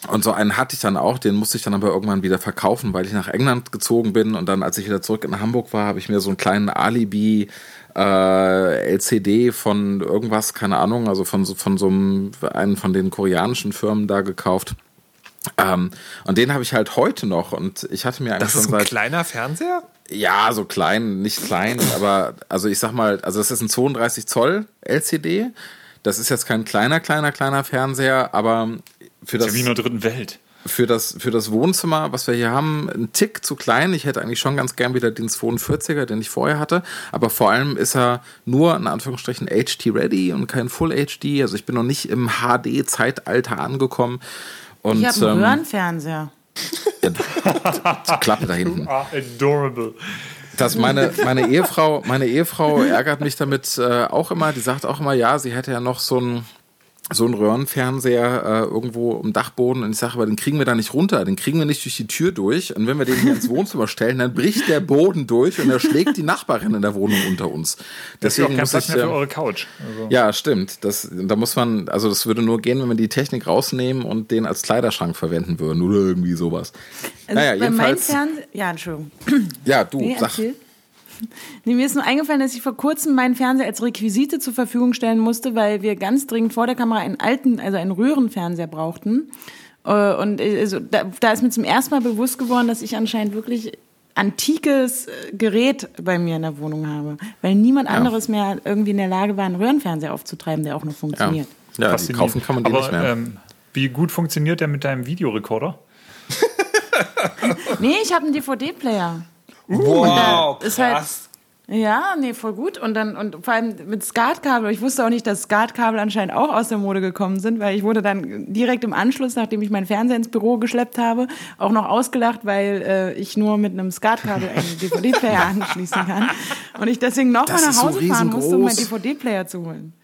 und so einen hatte ich dann auch, den musste ich dann aber irgendwann wieder verkaufen, weil ich nach England gezogen bin. Und dann, als ich wieder zurück in Hamburg war, habe ich mir so einen kleinen Alibi äh, LCD von irgendwas, keine Ahnung, also von, von so einem, einen von den koreanischen Firmen da gekauft. Ähm, und den habe ich halt heute noch. Und ich hatte mir eigentlich das ist ein kleiner Fernseher? Ja, so klein, nicht klein, (clears throat) aber also ich sag mal, also es ist ein 32 Zoll LCD. Das ist jetzt kein kleiner, kleiner, kleiner Fernseher, aber für das, das ist ja wie in der dritten Welt. Für das, für das Wohnzimmer, was wir hier haben, ein Tick zu klein. Ich hätte eigentlich schon ganz gern wieder den 42er, den ich vorher hatte. Aber vor allem ist er nur in Anführungsstrichen HD-ready und kein Full HD. Also ich bin noch nicht im HD-Zeitalter angekommen. Und, ich habe einen ähm, Röhrenfernseher. (laughs) Klappe da hinten. adorable. Das meine, meine Ehefrau, meine Ehefrau ärgert mich damit äh, auch immer. Die sagt auch immer, ja, sie hätte ja noch so ein so ein Röhrenfernseher äh, irgendwo im Dachboden und ich sage, aber den kriegen wir da nicht runter, den kriegen wir nicht durch die Tür durch und wenn wir den hier ins Wohnzimmer stellen, dann bricht der Boden durch und er schlägt die Nachbarin in der Wohnung unter uns. Deswegen das ist auch kein Platz mehr für eure Couch. Also. Ja, stimmt. Das, da muss man, also das würde nur gehen, wenn wir die Technik rausnehmen und den als Kleiderschrank verwenden würden oder irgendwie sowas. Also naja, jedenfalls. ja, Entschuldigung. Ja, du, nee, sag. Erzähl. Nee, mir ist nur eingefallen, dass ich vor kurzem meinen Fernseher als Requisite zur Verfügung stellen musste, weil wir ganz dringend vor der Kamera einen alten, also einen Röhrenfernseher brauchten. Äh, Und äh, also, da, da ist mir zum ersten Mal bewusst geworden, dass ich anscheinend wirklich antikes äh, Gerät bei mir in der Wohnung habe. Weil niemand anderes mehr irgendwie in der Lage war, einen Röhrenfernseher aufzutreiben, der auch noch Ja, funktioniert. ja die Faszinierend. kaufen kann man die Aber, nicht mehr. Ähm, wie gut funktioniert der mit deinem Videorekorder? (laughs) Nee, ich habe einen DVD-Player. Wow, ist halt- Ja, nee, voll gut. Und dann, und vor allem mit Skatkabel. Ich wusste auch nicht, dass Skatkabel anscheinend auch aus der Mode gekommen sind, weil ich wurde dann direkt im Anschluss, nachdem ich meinen Fernseher ins Büro geschleppt habe, auch noch ausgelacht, weil äh, ich nur mit einem Skatkabel einen DVD-Player (laughs) anschließen kann. Und ich deswegen noch Das mal ist nach so Hause fahren musste, um meinen. DVD-Player zu holen. (laughs)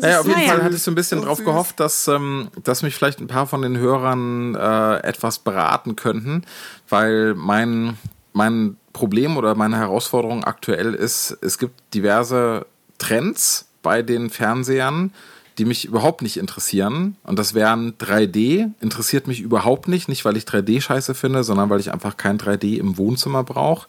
Naja, auf jeden. Fall hatte ich so ein bisschen drauf gehofft, dass, ähm, dass mich vielleicht ein paar von den Hörern äh, etwas beraten könnten, weil mein, mein Problem oder meine Herausforderung aktuell ist, es gibt diverse Trends bei den Fernsehern, die mich überhaupt nicht interessieren. Und das wären 3D, interessiert mich überhaupt nicht. Nicht, weil ich 3D scheiße finde, sondern weil ich einfach kein 3D im Wohnzimmer brauche.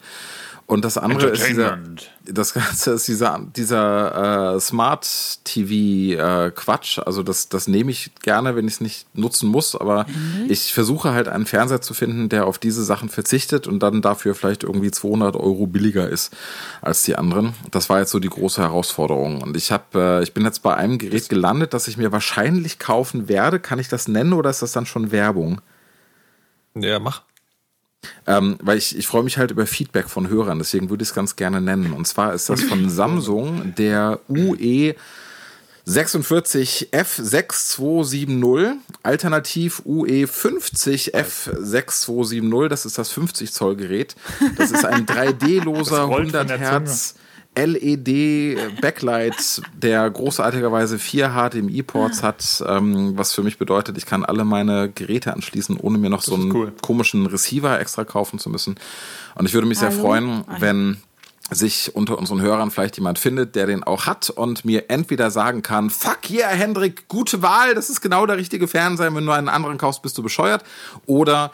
Und das andere ist dieser, das Ganze ist dieser, dieser äh, Smart TV äh, Quatsch. Also das, das nehme ich gerne, wenn ich es nicht nutzen muss. Aber ich versuche halt einen Fernseher zu finden, der auf diese Sachen verzichtet und dann dafür vielleicht irgendwie 200 Euro billiger ist als die anderen. Das war jetzt so die große Herausforderung. Und ich habe, äh, ich bin jetzt bei einem Gerät gelandet, das ich mir wahrscheinlich kaufen werde. Kann ich das nennen oder ist das dann schon Werbung? Ja, mach. Ähm, weil ich, ich freue mich halt über Feedback von Hörern, deswegen würde ich es ganz gerne nennen. Und zwar ist das von Samsung der UE 46F6270, alternativ E UE 50F6270, das ist das 50 Zoll Gerät. Das ist ein (laughs) 3D-loser Das rollt von 100 der Hertz LED Backlight, der großartigerweise vier HDMI-Ports hat, ähm, was für mich bedeutet, ich kann alle meine Geräte anschließen, ohne mir noch so einen cool. komischen Receiver extra kaufen zu müssen. Und ich würde mich sehr Hallo? freuen, wenn sich unter unseren Hörern vielleicht jemand findet, der den auch hat und mir entweder sagen kann, fuck yeah, Hendrik, gute Wahl, das ist genau der richtige Fernseher, wenn du einen anderen kaufst, bist du bescheuert. Oder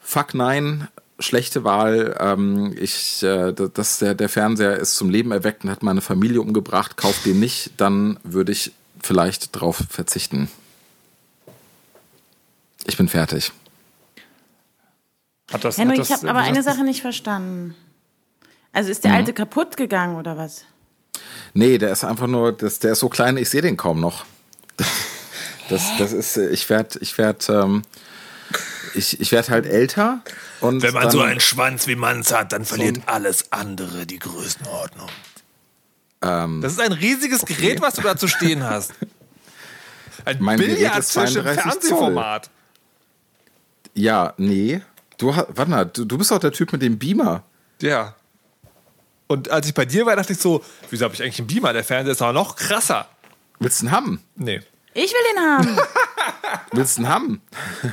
fuck nein, schlechte Wahl, ähm, ich, äh, das, der, der Fernseher ist zum Leben erweckt und hat meine Familie umgebracht, kauf den nicht, dann würde ich vielleicht drauf verzichten. Ich bin fertig. Hat das, Henrik, hat ich das, habe aber eine Sache nicht verstanden. Also ist der Mhm. alte kaputt gegangen oder was? Nee, der ist einfach nur, das, der ist so klein, ich sehe den kaum noch. (laughs) Das, das ist, ich werde, ich werde, ähm, ich, ich werde halt älter und Wenn man dann, so einen Schwanz wie Manns hat, dann verliert alles andere die Größenordnung. ähm, Das ist ein riesiges Gerät, was du da zu stehen hast. (laughs) Ein Mein Billardtisch im 32 Zoll. Fernsehformat. ja, nee, du, warte mal, du, du bist doch der Typ mit dem Beamer. Ja. Und als ich bei dir war, dachte ich so, wieso habe ich eigentlich einen Beamer? Der Fernseher ist aber noch krasser. Willst du einen haben? Nee. Ich will den haben. (laughs) Willst du einen haben? (laughs)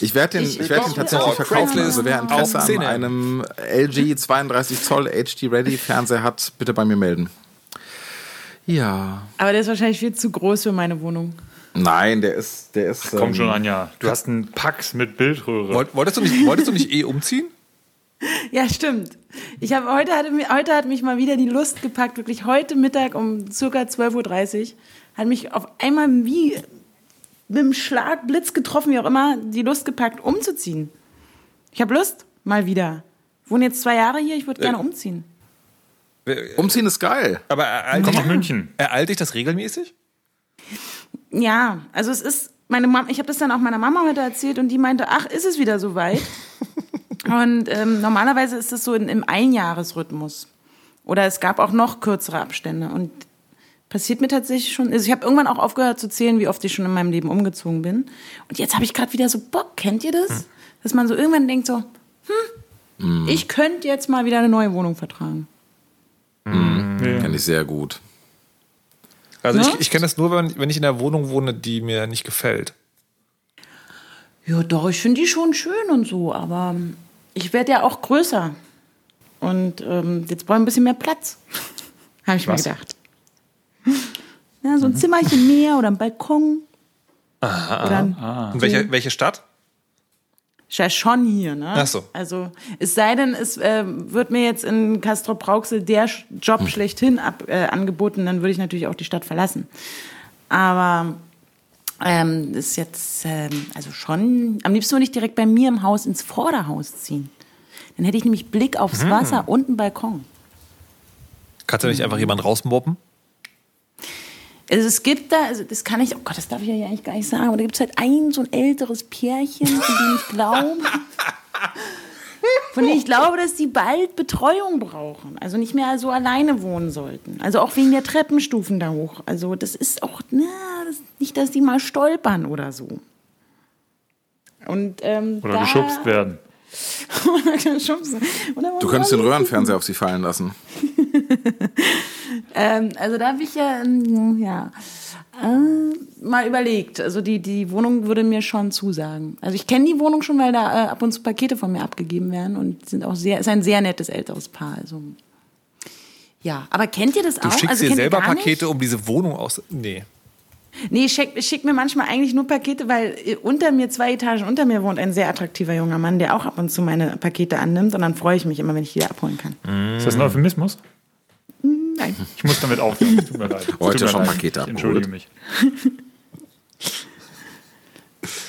Ich werde den, Ich- ich, werd den ich- tatsächlich auf verkaufen. Also wer Interesse an einem LG 32 Zoll HD Ready Fernseher hat, bitte bei mir melden. Ja. Aber der ist wahrscheinlich viel zu groß für meine Wohnung. Nein, der ist, der ist. Komm ähm, schon, Anja. Du hast einen Pax mit Bildröhre. Wollt- Wolltest du nicht, wolltest du nicht eh umziehen? (laughs) Ja, stimmt. Ich habe heute hatte mir, heute hat mich mal wieder die Lust gepackt, wirklich heute Mittag um circa 12.30 Uhr hat mich auf einmal wie mit einem Schlag, Blitz getroffen, wie auch immer, die Lust gepackt, umzuziehen. Ich habe Lust, mal wieder. Ich wohne jetzt zwei Jahre hier, ich würde gerne umziehen. Umziehen ist geil. Aber ereilt Komm dich, nach München. ereilt dich das regelmäßig? Ja, also es ist, meine Mama, ich habe das dann auch meiner Mama heute erzählt und die meinte, ach, ist es wieder soweit? (laughs) und ähm, normalerweise ist es so in, im Einjahresrhythmus. Oder es gab auch noch kürzere Abstände. Und passiert mir tatsächlich schon, also ich habe irgendwann auch aufgehört zu zählen, wie oft ich schon in meinem Leben umgezogen bin. Und jetzt habe ich gerade wieder so Bock, kennt ihr das? Dass man so irgendwann denkt so, hm, ich könnte jetzt mal wieder eine neue Wohnung vertragen. Kenn ich sehr gut. Also Ne? ich, ich kenne das nur, wenn, wenn ich in einer Wohnung wohne, die mir nicht gefällt. Ja, doch, ich finde die schon schön und so, aber ich werde ja auch größer. Und ähm, jetzt brauche ich ein bisschen mehr Platz. (laughs) Habe ich Was? mir gedacht. Ja, so ein Zimmerchen mehr oder ein Balkon. oder ein, Und welche, welche Stadt? Ist ja schon hier, ne? Ach so. Also, es sei denn, es äh, wird mir jetzt in Castrop-Rauxel der Sch- Job schlechthin ab, äh, angeboten, dann würde ich natürlich auch die Stadt verlassen. Aber Ähm, ist jetzt, ähm, also schon, am liebsten würde ich direkt bei mir im Haus ins Vorderhaus ziehen. Dann hätte ich nämlich Blick aufs Wasser und einen Balkon. Kannst du nicht einfach jemanden rausmobben? Also es gibt da, also das kann ich, oh Gott, das darf ich ja eigentlich gar nicht sagen, aber da gibt es halt ein so ein älteres Pärchen, von dem ich glaube, von dem ich glaube, dass die bald Betreuung brauchen. Also nicht mehr so alleine wohnen sollten. Also auch wegen der Treppenstufen da hoch. Also das ist auch, na, das, nicht, dass die mal stolpern oder so. Und, ähm, Oder da, geschubst werden. (laughs) Du könntest den Röhrenfernseher auf sie fallen lassen. (laughs) Ähm, also da habe ich ja, ähm, ja äh, mal überlegt. Also die, die Wohnung würde mir schon zusagen. Also ich kenne die Wohnung schon, weil da äh, ab und zu Pakete von mir abgegeben werden und sind auch sehr, ist ein sehr nettes älteres Paar. Also ja, aber kennt ihr das Du auch? schickst also dir selber Pakete, um diese Wohnung aus. Nee. Nee, ich schick, schick mir manchmal eigentlich nur Pakete, weil äh, unter mir, zwei Etagen unter mir wohnt ein sehr attraktiver junger Mann, der auch ab und zu meine Pakete annimmt. Und dann freue ich mich immer, wenn ich die wieder abholen kann. Ist das ein Euphemismus? Nein. Ich muss damit aufhören. Tut mir leid. Heute schon leid. Pakete Ich Entschuldige mich. (laughs)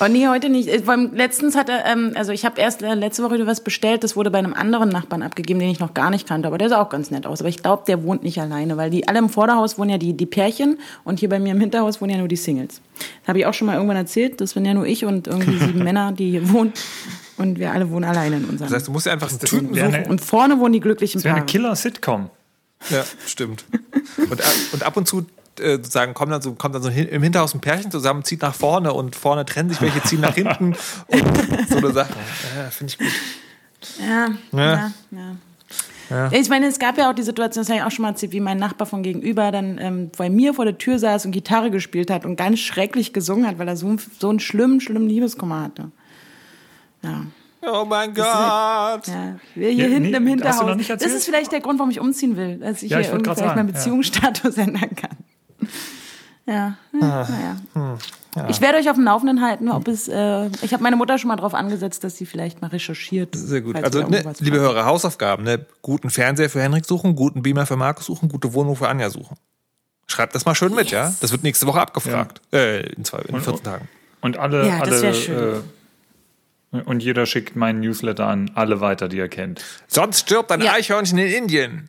Oh nee, heute nicht. Äh, vor allem Letztens hatte, ähm, also ich habe erst äh, letzte Woche wieder was bestellt, das wurde bei einem anderen Nachbarn abgegeben, den ich noch gar nicht kannte, aber der sah auch ganz nett aus. Aber ich glaube, der wohnt nicht alleine, weil die alle im Vorderhaus wohnen ja die, die Pärchen und hier bei mir im Hinterhaus wohnen ja nur die Singles. Das habe ich auch schon mal irgendwann erzählt, das sind ja nur ich und irgendwie sieben (laughs) Männer, die hier wohnen und wir alle wohnen alleine in unserem. Das heißt, du musst einfach einen Das Typen suchen. eine, und vorne wohnen die glücklichen das wäre eine Paare. Killer-Sitcom. Ja, stimmt. (laughs) Und, ab- und ab und zu äh, sozusagen kommt dann so, kommt dann so hin, im Hinterhaus ein Pärchen zusammen, zieht nach vorne und vorne trennen sich welche, ziehen nach hinten (laughs) und so eine Sache. Ja, finde ich gut. Ja, Ja. ja, ja. Ja, Ich meine, es gab ja auch die Situation, das habe ich auch schon mal erzählt, wie mein Nachbar von gegenüber dann ähm, bei mir vor der Tür saß und Gitarre gespielt hat und ganz schrecklich gesungen hat, weil er so, einen- so einen schlimmen, schlimmen Liebeskummer hatte. Ja. Oh mein Gott. Ja, wir hier Ja, hinten nee, im Hinterhaus. das ist vielleicht der Grund, warum ich umziehen will, dass ich Ja, ich hier wollte irgendwie vielleicht meinen. Beziehungsstatus (laughs) ändern kann. Ja, Ah. ja, naja. Ich werde euch auf dem Laufenden halten, ob es. Äh, ich habe meine Mutter schon mal darauf angesetzt, dass sie vielleicht mal recherchiert. Sehr gut. Also, ne, liebe. Hörer, Hausaufgaben. Ne? Guten Fernseher für Henrik suchen, guten Beamer für Markus suchen, gute Wohnung für Anja suchen. Schreibt das mal schön mit, ja? Das wird nächste Woche abgefragt. Äh, in, zwei, in 14 Tagen. Und alle, Ja, das alle. Äh, und jeder schickt meinen Newsletter an alle weiter, die er kennt. Sonst stirbt ein Ja. Eichhörnchen in Indien.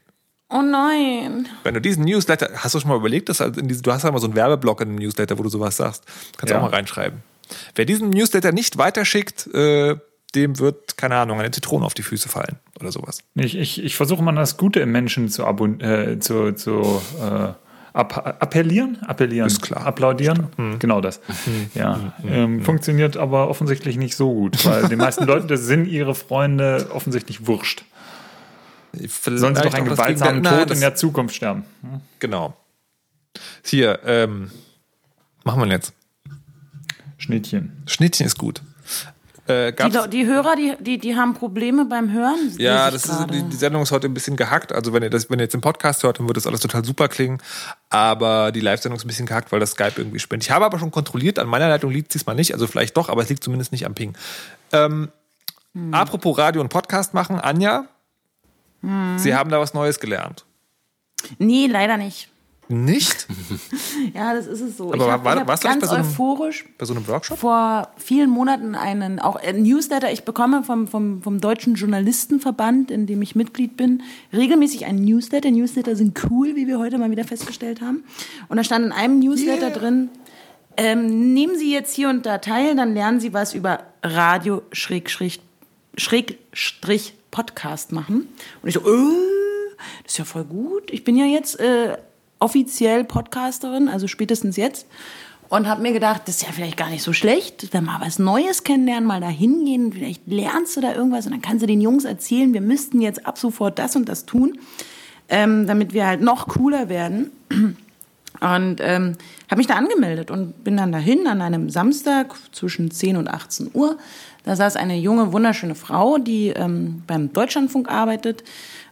Oh nein. Wenn du diesen Newsletter, hast du schon mal überlegt, dass also in diese, du hast ja immer so einen Werbeblock in dem Newsletter, wo du sowas sagst. Kannst du Ja. auch mal reinschreiben. Wer diesen Newsletter nicht weiterschickt, äh, dem wird, keine Ahnung, eine Zitrone auf die Füße fallen oder sowas. Ich, ich, ich versuche mal das Gute im Menschen zu, abon äh, zu, zu äh, app appellieren, appellieren, Ist klar. applaudieren, Hm. genau das. Ja, ähm, funktioniert aber offensichtlich nicht so gut, weil den meisten Leuten das sind ihre Freunde offensichtlich wurscht. Sollen sie doch einen gewaltsamen Tod in der Zukunft sterben. Genau. Hier, ähm, machen wir jetzt. Schnittchen. Schnittchen ist gut. Äh, Die, die Hörer, die, die, die haben Probleme beim Hören. ja, das ist, die, die Sendung ist heute ein bisschen gehackt. Also wenn ihr das, wenn ihr jetzt den Podcast hört, dann wird das alles total super klingen. Aber die Live-Sendung ist ein bisschen gehackt, weil das Skype irgendwie spinnt. Ich habe aber schon kontrolliert, an meiner Leitung liegt es diesmal nicht, also vielleicht doch, aber es liegt zumindest nicht am Ping. Ähm, Hm. Apropos Radio und Podcast machen, Anja, Hm. Sie haben da was Neues gelernt. Nee, leider nicht. Nicht? (laughs) Ja, das ist es so. Aber ich hab, war- ich du ganz bei so einem- euphorisch Bei so einem Workshop? vor vielen Monaten einen auch ein Newsletter. Ich bekomme vom, vom, vom Deutschen Journalistenverband, in dem ich Mitglied bin, regelmäßig einen Newsletter. Newsletter sind cool, wie wir heute mal wieder festgestellt haben. Und da stand in einem Newsletter drin, ähm, nehmen Sie jetzt hier und da teil, dann lernen Sie was über Radio Schrägstrich, Schrägstrich Podcast machen. Und ich so, äh, das ist ja voll gut. Ich bin ja jetzt äh, offiziell Podcasterin, also spätestens jetzt. Und habe mir gedacht, das ist ja vielleicht gar nicht so schlecht, dann mal was Neues kennenlernen, mal da hingehen, vielleicht lernst du da irgendwas und dann kannst du den Jungs erzählen, wir müssten jetzt ab sofort das und das tun, ähm, damit wir halt noch cooler werden. Und ähm, habe mich da angemeldet und bin dann dahin an einem Samstag zwischen 10 und 18 Uhr. Da saß eine junge, wunderschöne Frau, die ähm, beim Deutschlandfunk arbeitet,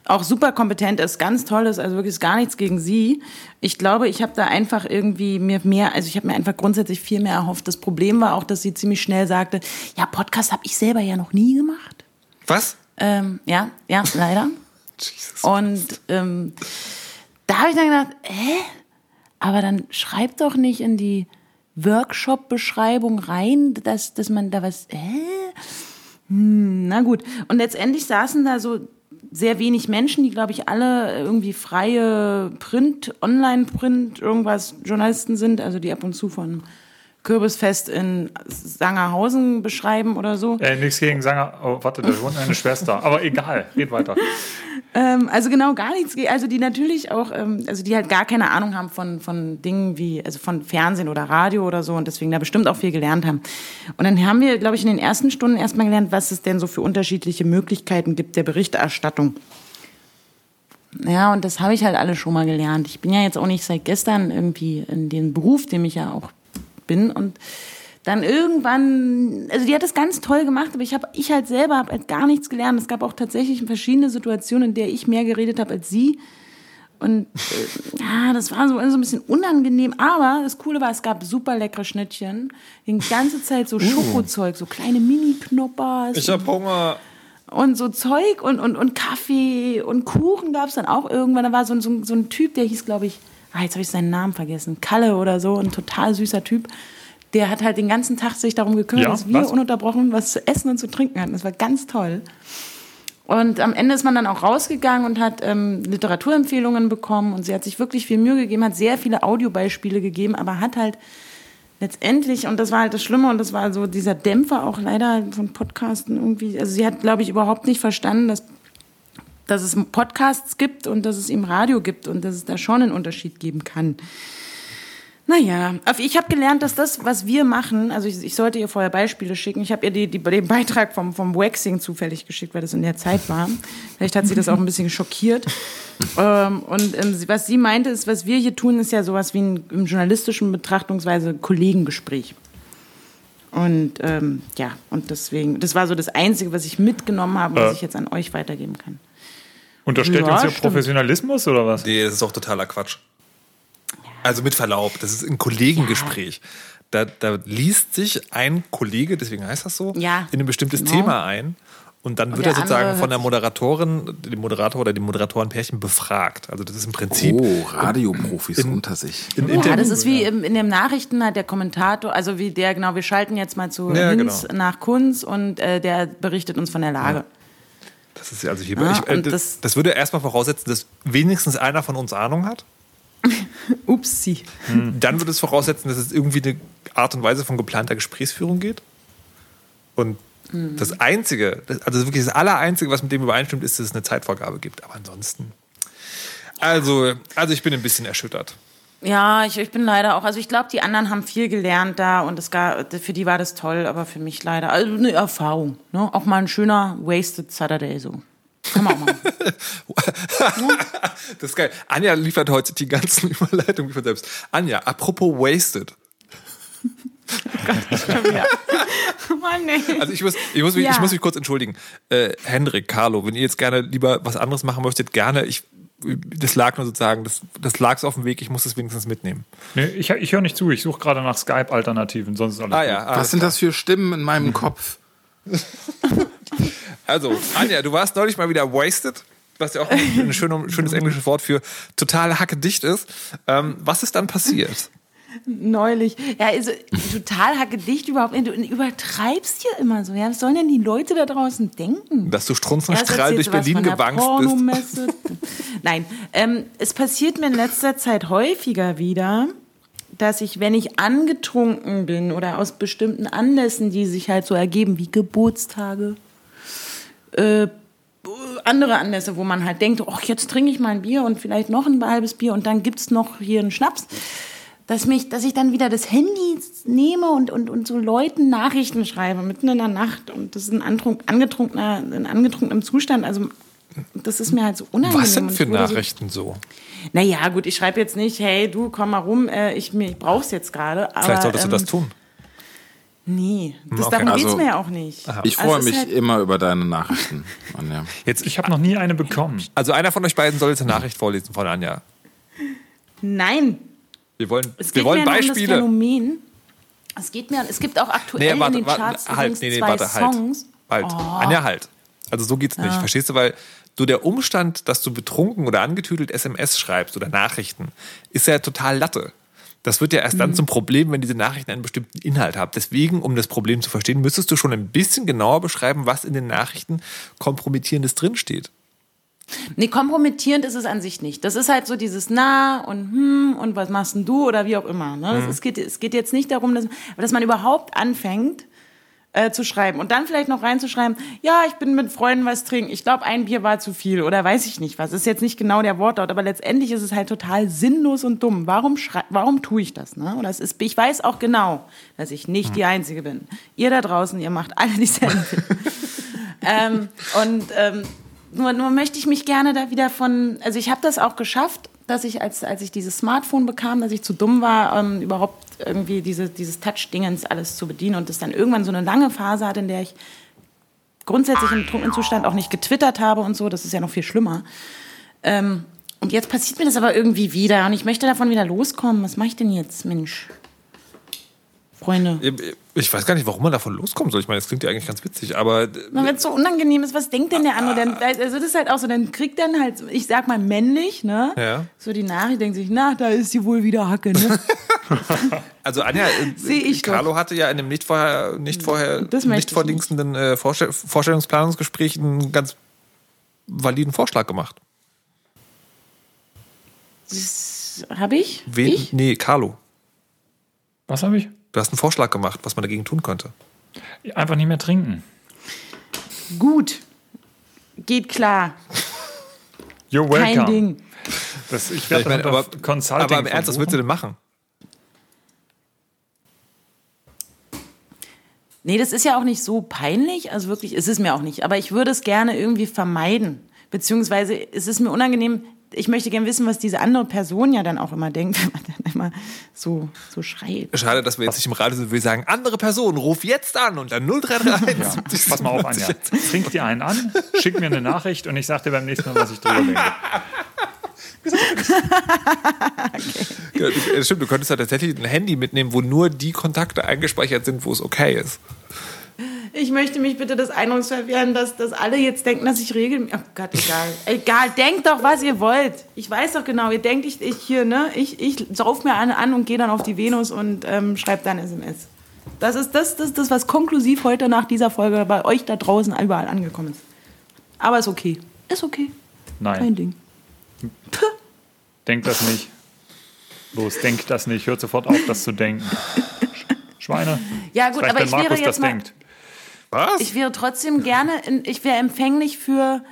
auch super kompetent ist, ganz toll ist, also wirklich ist gar nichts gegen sie. Ich glaube, ich habe da einfach irgendwie mir mehr, also ich habe mir einfach grundsätzlich viel mehr erhofft. Das Problem war auch, dass sie ziemlich schnell sagte, ja, Podcast habe ich selber ja noch nie gemacht. Was? Ähm, ja, ja, leider. (laughs) Und ähm, da habe ich dann gedacht, hä? Aber dann schreib doch nicht in die Workshop-Beschreibung rein, dass, dass man da was, äh? Hm, na gut. Und letztendlich saßen da so sehr wenig Menschen, die, glaube ich, alle irgendwie freie Print, Online-Print, irgendwas Journalisten sind, also die ab und zu von Kürbisfest in Sangerhausen beschreiben oder so. Äh, nichts gegen Sanger. Oh, warte, da wohnt eine Schwester. Aber egal, red weiter. (laughs) Ähm, also genau gar nichts. Also die natürlich auch, ähm, also die halt gar keine Ahnung haben von, von Dingen wie, also von Fernsehen oder Radio oder so und deswegen da bestimmt auch viel gelernt haben. Und dann haben wir, glaube ich, in den ersten Stunden erstmal gelernt, was es denn so für unterschiedliche Möglichkeiten gibt der Berichterstattung. Ja, und das habe ich halt alle schon mal gelernt. Ich bin ja jetzt auch nicht seit gestern irgendwie in dem Beruf, dem ich ja auch bin und dann irgendwann, also die hat das ganz toll gemacht, aber ich habe, ich halt selber habe halt gar nichts gelernt. Es gab auch tatsächlich verschiedene Situationen, in der ich mehr geredet habe als sie. Und äh, ja, das war so, so ein bisschen unangenehm. Aber das Coole war, es gab super leckere Schnittchen. Die ganze Zeit so Schokozeug, so kleine Mini-Knoppers. Ich hab Hunger. Und so Zeug und, und, und Kaffee und Kuchen gab es dann auch irgendwann. Da war so, so, so ein Typ, der hieß, glaube ich, ah, jetzt habe ich seinen Namen vergessen, Kalle oder so, ein total süßer Typ. Der hat halt den ganzen Tag sich darum gekümmert, Ja, dass wir was? ununterbrochen was zu essen und zu trinken hatten. Das war ganz toll. Und am Ende ist man dann auch rausgegangen und hat ähm, Literaturempfehlungen bekommen und sie hat sich wirklich viel Mühe gegeben, hat sehr viele Audiobeispiele gegeben, aber hat halt letztendlich, und das war halt das Schlimme und das war so dieser Dämpfer auch leider von Podcasten irgendwie, also sie hat, glaube ich, überhaupt nicht verstanden, dass, dass es Podcasts gibt und dass es eben Radio gibt und dass es da schon einen Unterschied geben kann. Naja, ich habe gelernt, dass das, was wir machen, also ich, ich sollte ihr vorher Beispiele schicken. Ich habe ihr die, die, den Beitrag vom, vom Waxing zufällig geschickt, weil das in der Zeit war. Vielleicht hat sie das auch ein bisschen schockiert. (laughs) ähm, und ähm, was sie meinte, ist, was wir hier tun, ist ja sowas wie ein im journalistischen Betrachtungsweise Kollegengespräch. Und ähm, ja, und deswegen, das war so das Einzige, was ich mitgenommen habe, was ich jetzt an euch weitergeben kann. Unterstellt Ja, uns hier stimmt. Professionalismus oder was? Nee, das ist doch totaler Quatsch. Also mit Verlaub, das ist ein Kollegengespräch. Da, da liest sich ein Kollege, deswegen heißt das so, Ja, in ein bestimmtes genau. Thema ein. Und dann wird der er sozusagen von der Moderatorin, dem Moderator oder dem Moderatorenpärchen befragt. Also das ist im Prinzip Oh, Radioprofis unter sich. ein Ja, Interview. das ist wie im, in den Nachrichten hat der Kommentator, also wie der, genau, wir schalten jetzt mal zu Ja, Hinz genau. nach Kunz und äh, der berichtet uns von der Lage. Das ist also hier. Ja, ich, äh, das, das- würde erstmal voraussetzen, dass wenigstens einer von uns Ahnung hat. (laughs) Upsi. Dann würde es voraussetzen, dass es irgendwie eine Art und Weise von geplanter Gesprächsführung geht. Und das Einzige, also wirklich das Allereinzige, was mit dem übereinstimmt, ist, dass es eine Zeitvorgabe gibt. Aber ansonsten. Also, also ich bin ein bisschen erschüttert. Ja, ich, ich bin leider auch, also ich glaube, die anderen haben viel gelernt da und es gab, für die war das toll, aber für mich leider, also eine Erfahrung. Ne? Auch mal ein schöner Wasted Saturday so. Kann man auch machen. (laughs) Das ist geil. Anja liefert heute die ganzen (laughs) Überleitungen von selbst. Anja, apropos Wasted. ja. (laughs) Mann, nee. Also ich muss, ich muss, mich, Ja. ich muss mich kurz entschuldigen. Äh, Hendrik, Carlo, wenn ihr jetzt gerne lieber was anderes machen möchtet, gerne. Ich, das lag nur sozusagen, das, das lag so auf dem Weg, ich muss es wenigstens mitnehmen. Nee, ich, ich höre nicht zu, ich suche gerade nach Skype-Alternativen, sonst ist alles Ah gut. ja, alles Was sind das für Stimmen in meinem Kopf? (laughs) Also, Anja, du warst neulich mal wieder wasted, was ja auch ein schön, schönes englisches Wort für total hackedicht ist. Ähm, was ist dann passiert? Neulich. Ja, also total hackedicht überhaupt. Du übertreibst hier immer so. Ja, was sollen denn die Leute da draußen denken? Dass du strunzenstrahl durch erzählst du was Berlin gewankt bist. Nein, ähm, es passiert mir in letzter Zeit häufiger wieder, dass ich, wenn ich angetrunken bin oder aus bestimmten Anlässen, die sich halt so ergeben, wie Geburtstage, äh, andere Anlässe, wo man halt denkt, ach, jetzt trinke ich mal ein Bier und vielleicht noch ein halbes Bier und dann gibt's noch hier einen Schnaps, dass, mich, dass ich dann wieder das Handy nehme und, und, und so Leuten Nachrichten schreibe, mitten in der Nacht. Und das ist ein antrunk, angetrunkener, in angetrunkenem Zustand. Also das ist mir halt so unangenehm. Was sind für ich so- Nachrichten so? Naja, gut, ich schreibe jetzt nicht, hey, du, komm mal rum, äh, ich, mir- ich brauch's jetzt gerade. aber, Vielleicht solltest du ähm, das tun. Nee, das, okay. darum geht's Also, mir ja auch nicht. Ich Also freue ist mich halt- immer über deine Nachrichten, Anja. Jetzt, Ich habe noch nie eine bekommen. also einer von euch beiden soll jetzt eine Nachricht vorlesen von Anja. Nein, Wir wollen, Es geht wir wollen mir nur um das Beispiele. Phänomen. Es geht mir, es gibt auch aktuell Nee, warte, in den warte, Charts halt, übrigens nee, nee, zwei warte, halt. Songs. Halt. Anja, halt. Also so geht's nicht. Verstehst du? Weil du der Umstand, dass du betrunken oder angetüdelt SMS schreibst oder Nachrichten, ist ja total Latte. Das wird ja erst dann zum Problem, wenn diese Nachrichten einen bestimmten Inhalt haben. Deswegen, um das Problem zu verstehen, müsstest du schon ein bisschen genauer beschreiben, was in den Nachrichten kompromittierendes drinsteht. Nee, kompromittierend ist es an sich nicht. Das ist halt so dieses Na und hm und was machst denn du oder wie auch immer. Ne? Mhm. Es, geht, es geht jetzt nicht darum, dass, dass man überhaupt anfängt äh, zu schreiben und dann vielleicht noch reinzuschreiben, ja, ich bin mit Freunden was trinken. Ich glaube, ein Bier war zu viel oder weiß ich nicht was. Ist jetzt nicht genau der Wortlaut, aber letztendlich ist es halt total sinnlos und dumm. Warum, schrei warum tue ich das? Ne? Und das ist, ich weiß auch genau, dass ich nicht Mhm. die Einzige bin. Ihr da draußen, ihr macht alle dieselben (laughs) ähm, und ähm, nur, nur möchte ich mich gerne da wieder von, also ich habe das auch geschafft, dass ich, als, als ich dieses Smartphone bekam, dass ich zu dumm war, ähm, überhaupt irgendwie diese, dieses Touch-Dingens alles zu bedienen und das dann irgendwann so eine lange Phase hatte, in der ich grundsätzlich im betrunkenen Zustand auch nicht getwittert habe und so, das ist ja noch viel schlimmer. Ähm, und jetzt passiert mir das aber irgendwie wieder und ich möchte davon wieder loskommen. Was mache ich denn jetzt, Mensch? Freunde. Ich weiß gar nicht, warum man davon loskommen soll. Ich meine, das klingt ja eigentlich ganz witzig, aber Na, wenn es so unangenehm ist, was denkt denn der andere? Dann, also das ist halt auch so, dann kriegt dann halt, ich sag mal männlich, ne? Ja. So die Nachricht, denkt sich, na, da ist sie wohl wieder Hacke, ne? (laughs) Also Anja, äh, Seh ich doch. Carlo hatte ja in einem nicht vorher, nicht vorher, nicht ich vordienstenden äh, Vorstell Vorstellungsplanungsgespräch einen ganz validen Vorschlag gemacht. Hab ich? Wen? Ich? Nee, Carlo. Was habe ich? Du hast einen Vorschlag gemacht, was man dagegen tun könnte. Einfach nicht mehr trinken. Gut. Geht klar. (laughs) You're Kein welcome. Ding. Das, ich Ich werde meine, aber, Consulting aber im Ernst, was willst du denn machen? Nee, das ist ja auch nicht so peinlich. Also wirklich, ist es mir auch nicht. Aber ich würde es gerne irgendwie vermeiden. Beziehungsweise es ist mir unangenehm. Ich möchte gerne wissen, was diese andere Person ja dann auch immer denkt, (laughs) wenn man dann immer so, so schreit. Schade, dass wir jetzt nicht im Radio sind. Wir sagen, andere Person, ruf jetzt an und dann 0331. Ja, pass mal auf, Anja. (laughs) Trink dir einen an, schick mir eine Nachricht und ich sag dir beim nächsten Mal, was ich drüber denke. (laughs) Ja, du- äh, stimmt, du könntest ja tatsächlich ein Handy mitnehmen, wo nur die Kontakte eingespeichert sind, wo es okay ist. Ich möchte mich bitte des Eindrucks verwehren, dass, dass alle jetzt denken, dass ich regelmäßig. Oh Gott, egal. Egal, denkt doch, was ihr wollt. Ich weiß doch genau, ihr denkt, ich, ich hier, ne? Ich, ich sauf mir eine an und gehe dann auf die Venus und ähm, schreibe dann SMS. Das ist das, das, das, was konklusiv heute nach dieser Folge bei euch da draußen überall angekommen ist. Aber ist okay. Ist okay. Kein Nein, Ding. (laughs) denk das nicht. Los, denk das nicht. Hört sofort auf, das zu denken. Schweine. Ja, gut, Reicht, aber ich Markus wäre jetzt das mal. denkt. Was? Ich wäre trotzdem gerne, in, ich wäre empfänglich für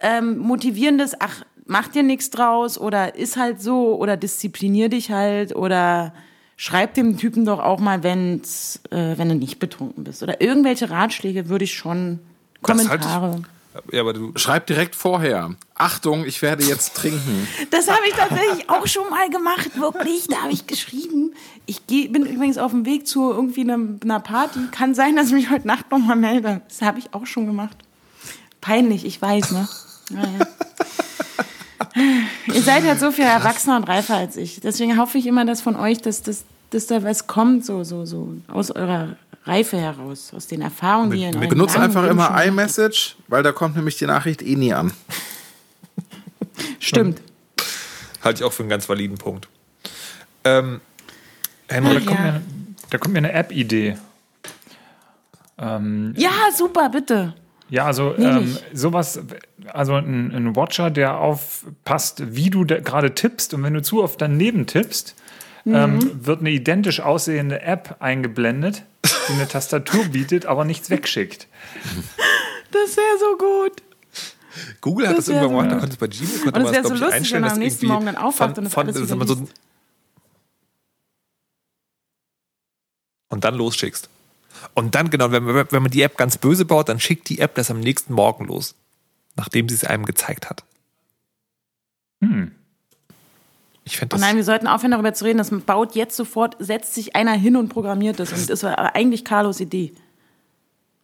ähm, motivierendes, ach, mach dir nichts draus oder ist halt so oder disziplinier dich halt oder schreib dem Typen doch auch mal, wenn's, äh, wenn du nicht betrunken bist. Oder irgendwelche Ratschläge würde ich schon, ich- Kommentare. Ja, aber du. Schreib direkt vorher. Achtung, ich werde jetzt trinken. (laughs) Das habe ich tatsächlich auch schon mal gemacht, wirklich. Da habe ich geschrieben. Ich geh, bin übrigens auf dem Weg zu irgendwie einem, einer Party. Kann sein, dass ich mich heute Nacht nochmal melde. Das habe ich auch schon gemacht. Peinlich, ich weiß, ne? Naja. (laughs) Ihr seid halt so viel erwachsener und reifer als ich. Deswegen hoffe ich immer, dass von euch, dass, dass, dass da was kommt, so, so, so aus eurer Reife heraus, aus den Erfahrungen, die ihr in eurem Benutze langen einfach immer iMessage, weil da kommt nämlich die Nachricht eh nie an. Stimmt. Halte ich auch für einen ganz validen Punkt. Ähm, Da Henrik, kommt, Ja. mir, da kommt mir eine App-Idee. Ähm, Ja, super, bitte. Ja, also ähm, sowas, also ein, ein Watcher, der aufpasst, wie du da gerade tippst und wenn du zu oft daneben tippst, Mhm. ähm, wird eine identisch aussehende App eingeblendet, die eine Tastatur bietet, aber nichts wegschickt. Das wäre so gut. Google hat das, Das irgendwann so- gemacht, da konnte es bei Gmail konnte Und es man das, so lustig, einstellen, wenn man am nächsten Morgen dann aufwacht von, und das von, alles wieder so, und dann losschickst. Und dann, genau, wenn, man- wenn man die App ganz böse baut, dann schickt die App das am nächsten Morgen los, nachdem sie es einem gezeigt hat. Hm. Ich Oh das. nein, wir sollten aufhören, darüber zu reden. Das baut jetzt sofort, setzt sich einer hin und programmiert das. Und das war aber eigentlich Carlos Idee.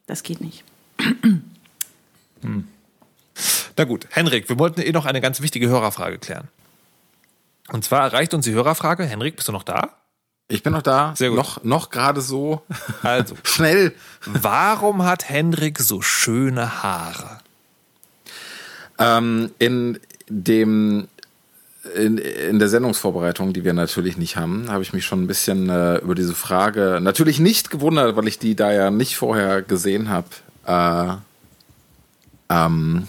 Das geht nicht. Na gut, Henrik, wir wollten eh noch eine ganz wichtige Hörerfrage klären. Und zwar erreicht uns die Hörerfrage. Henrik, bist du noch da? Ich bin noch da. Sehr gut. Noch, noch gerade so. Also, (laughs) Schnell. warum hat Henrik so schöne Haare? Ähm, in dem in, in der Sendungsvorbereitung, die wir natürlich nicht haben, habe ich mich schon ein bisschen äh, über diese Frage natürlich nicht gewundert, weil ich die da ja nicht vorher gesehen habe. Äh, ähm,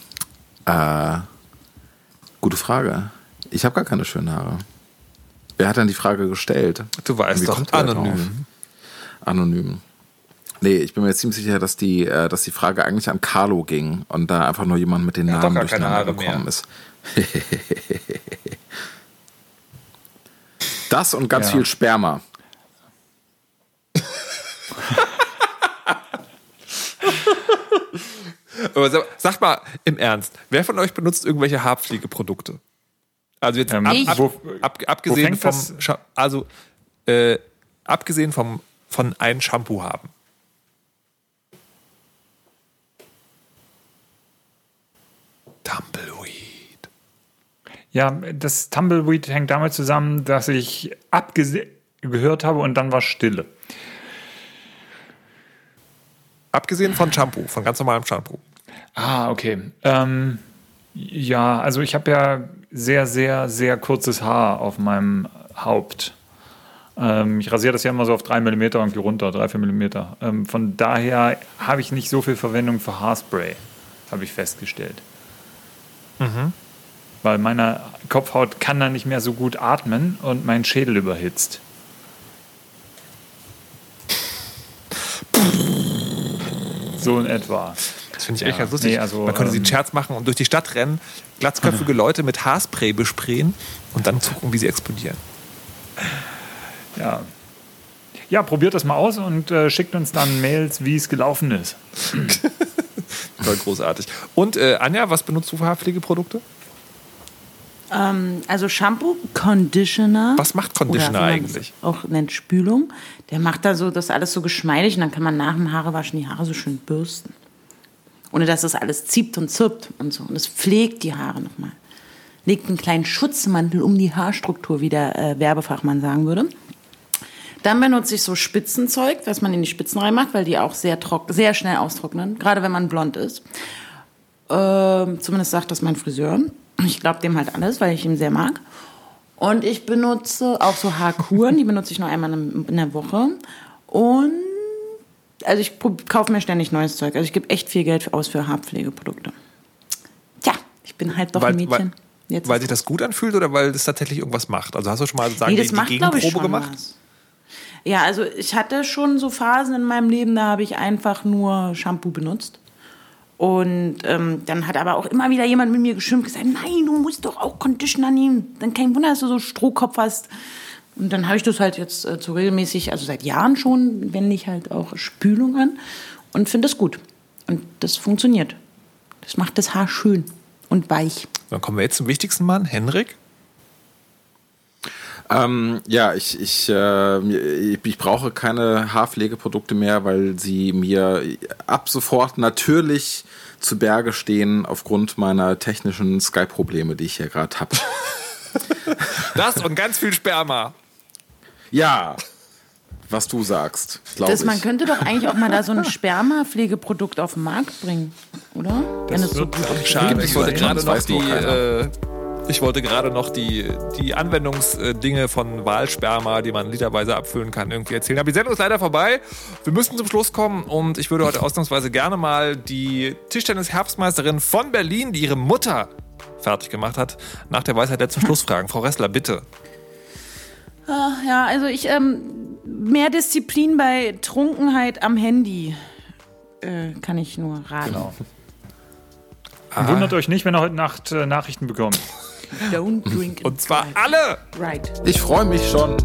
äh, gute Frage. Ich habe gar keine schönen Haare. Wer hat denn die Frage gestellt? Du weißt doch, anonym. Anonym. Nee, ich bin mir ziemlich sicher, dass die, äh, dass die Frage eigentlich an Carlo ging und da einfach nur jemand mit den Namen durcheinander gekommen mehr. ist. (laughs) das und ganz Ja. viel Sperma. Aber sag- Sagt mal im Ernst, wer von euch benutzt irgendwelche Haarpflegeprodukte? Also jetzt Ähm, ab, ab, wo- ab, abgesehen vom also äh, abgesehen vom von ein Shampoo haben. Tumbleweed. Ja, das Tumbleweed hängt damit zusammen, dass ich abgehört habe und dann war Stille. Abgesehen von Shampoo, von ganz normalem Shampoo. Ah, okay. Ähm, ja, also ich habe ja sehr, sehr, sehr kurzes Haar auf meinem Haupt. Ähm, ich rasiere das ja immer so auf 3 mm irgendwie runter, 3, 4 mm. Ähm, von daher habe ich nicht so viel Verwendung für Haarspray, habe ich festgestellt. Weil meine Kopfhaut kann dann nicht mehr so gut atmen und mein Schädel überhitzt. So in etwa. Das finde ich echt Ja, ganz lustig. nee, also, Man könnte sich einen ähm, Scherz machen und durch die Stadt rennen, glatzköpfige Leute mit Haarspray besprayen und dann zugucken, wie sie explodieren. Ja. Ja, probiert das mal aus und äh, schickt uns dann Mails, wie es gelaufen ist. (laughs) Voll großartig. Und äh, Anja, was benutzt du für Haarpflegeprodukte? Ähm, also Shampoo, Conditioner. Was macht Conditioner eigentlich? Auch nennt Spülung. Der macht da so das alles so geschmeidig und dann kann man nach dem Haarewaschen die Haare so schön bürsten. Ohne dass das alles zieht und zirpt und so. Und es pflegt die Haare nochmal. Legt einen kleinen Schutzmantel um die Haarstruktur, wie der äh, Werbefachmann sagen würde. Dann benutze ich so Spitzenzeug, was man in die Spitzen reinmacht, weil die auch sehr, trock sehr schnell austrocknen, gerade wenn man blond ist. Ähm, zumindest sagt das mein Friseur. Ich glaube dem halt alles, weil ich ihn sehr mag. Und ich benutze auch so Haarkuren, die benutze ich nur einmal in der Woche. Und also ich kaufe mir ständig neues Zeug. Also ich gebe echt viel Geld aus für Haarpflegeprodukte. Tja, ich bin halt doch ein Mädchen. weil, Jetzt weil sich das gut anfühlt oder weil das tatsächlich irgendwas macht? Also hast du schon mal sozusagen Nee, die, macht, die Gegenprobe gemacht? was. Ja, also ich hatte schon so Phasen in meinem Leben, da habe ich einfach nur Shampoo benutzt. Und ähm, dann hat aber auch immer wieder jemand mit mir geschimpft gesagt, nein, du musst doch auch Conditioner nehmen. Dann kein Wunder, dass du so Strohkopf hast. Und dann habe ich das halt jetzt äh, so regelmäßig, also seit Jahren schon, wende ich halt auch Spülung an und finde es gut. Und das funktioniert. Das macht das Haar schön und weich. Dann kommen wir jetzt zum wichtigsten Mann, Henrik. Ähm, ja, ich, ich, äh, ich, ich brauche keine Haarpflegeprodukte mehr, weil sie mir ab sofort natürlich zu Berge stehen aufgrund meiner technischen Skype-Probleme, die ich hier gerade habe. (laughs) Das und ganz viel Sperma. ja, was du sagst, glaube Das, man ich. könnte doch eigentlich auch mal da so ein Spermapflegeprodukt auf den Markt bringen, oder? Wenn es so gut Schade, Gibt ich wollte gerade das noch die, äh, ich wollte gerade noch die, die Anwendungsdinge von Wahlsperma, die man literweise abfüllen kann, irgendwie erzählen. Aber die Sendung ist leider vorbei. Wir müssen zum Schluss kommen und ich würde heute ausnahmsweise gerne mal die Tischtennis-Herbstmeisterin von Berlin, die ihre Mutter fertig gemacht hat, nach der Weisheit der zum Schluss fragen. Frau Ressler, bitte. Ja, also ich, ähm, mehr Disziplin bei Trunkenheit am Handy äh, kann ich nur raten. Genau. Wundert euch nicht, wenn ihr heute Nacht äh, Nachrichten bekommt. Don't drink and Und zwar drive. alle! Right. Ich freue mich schon.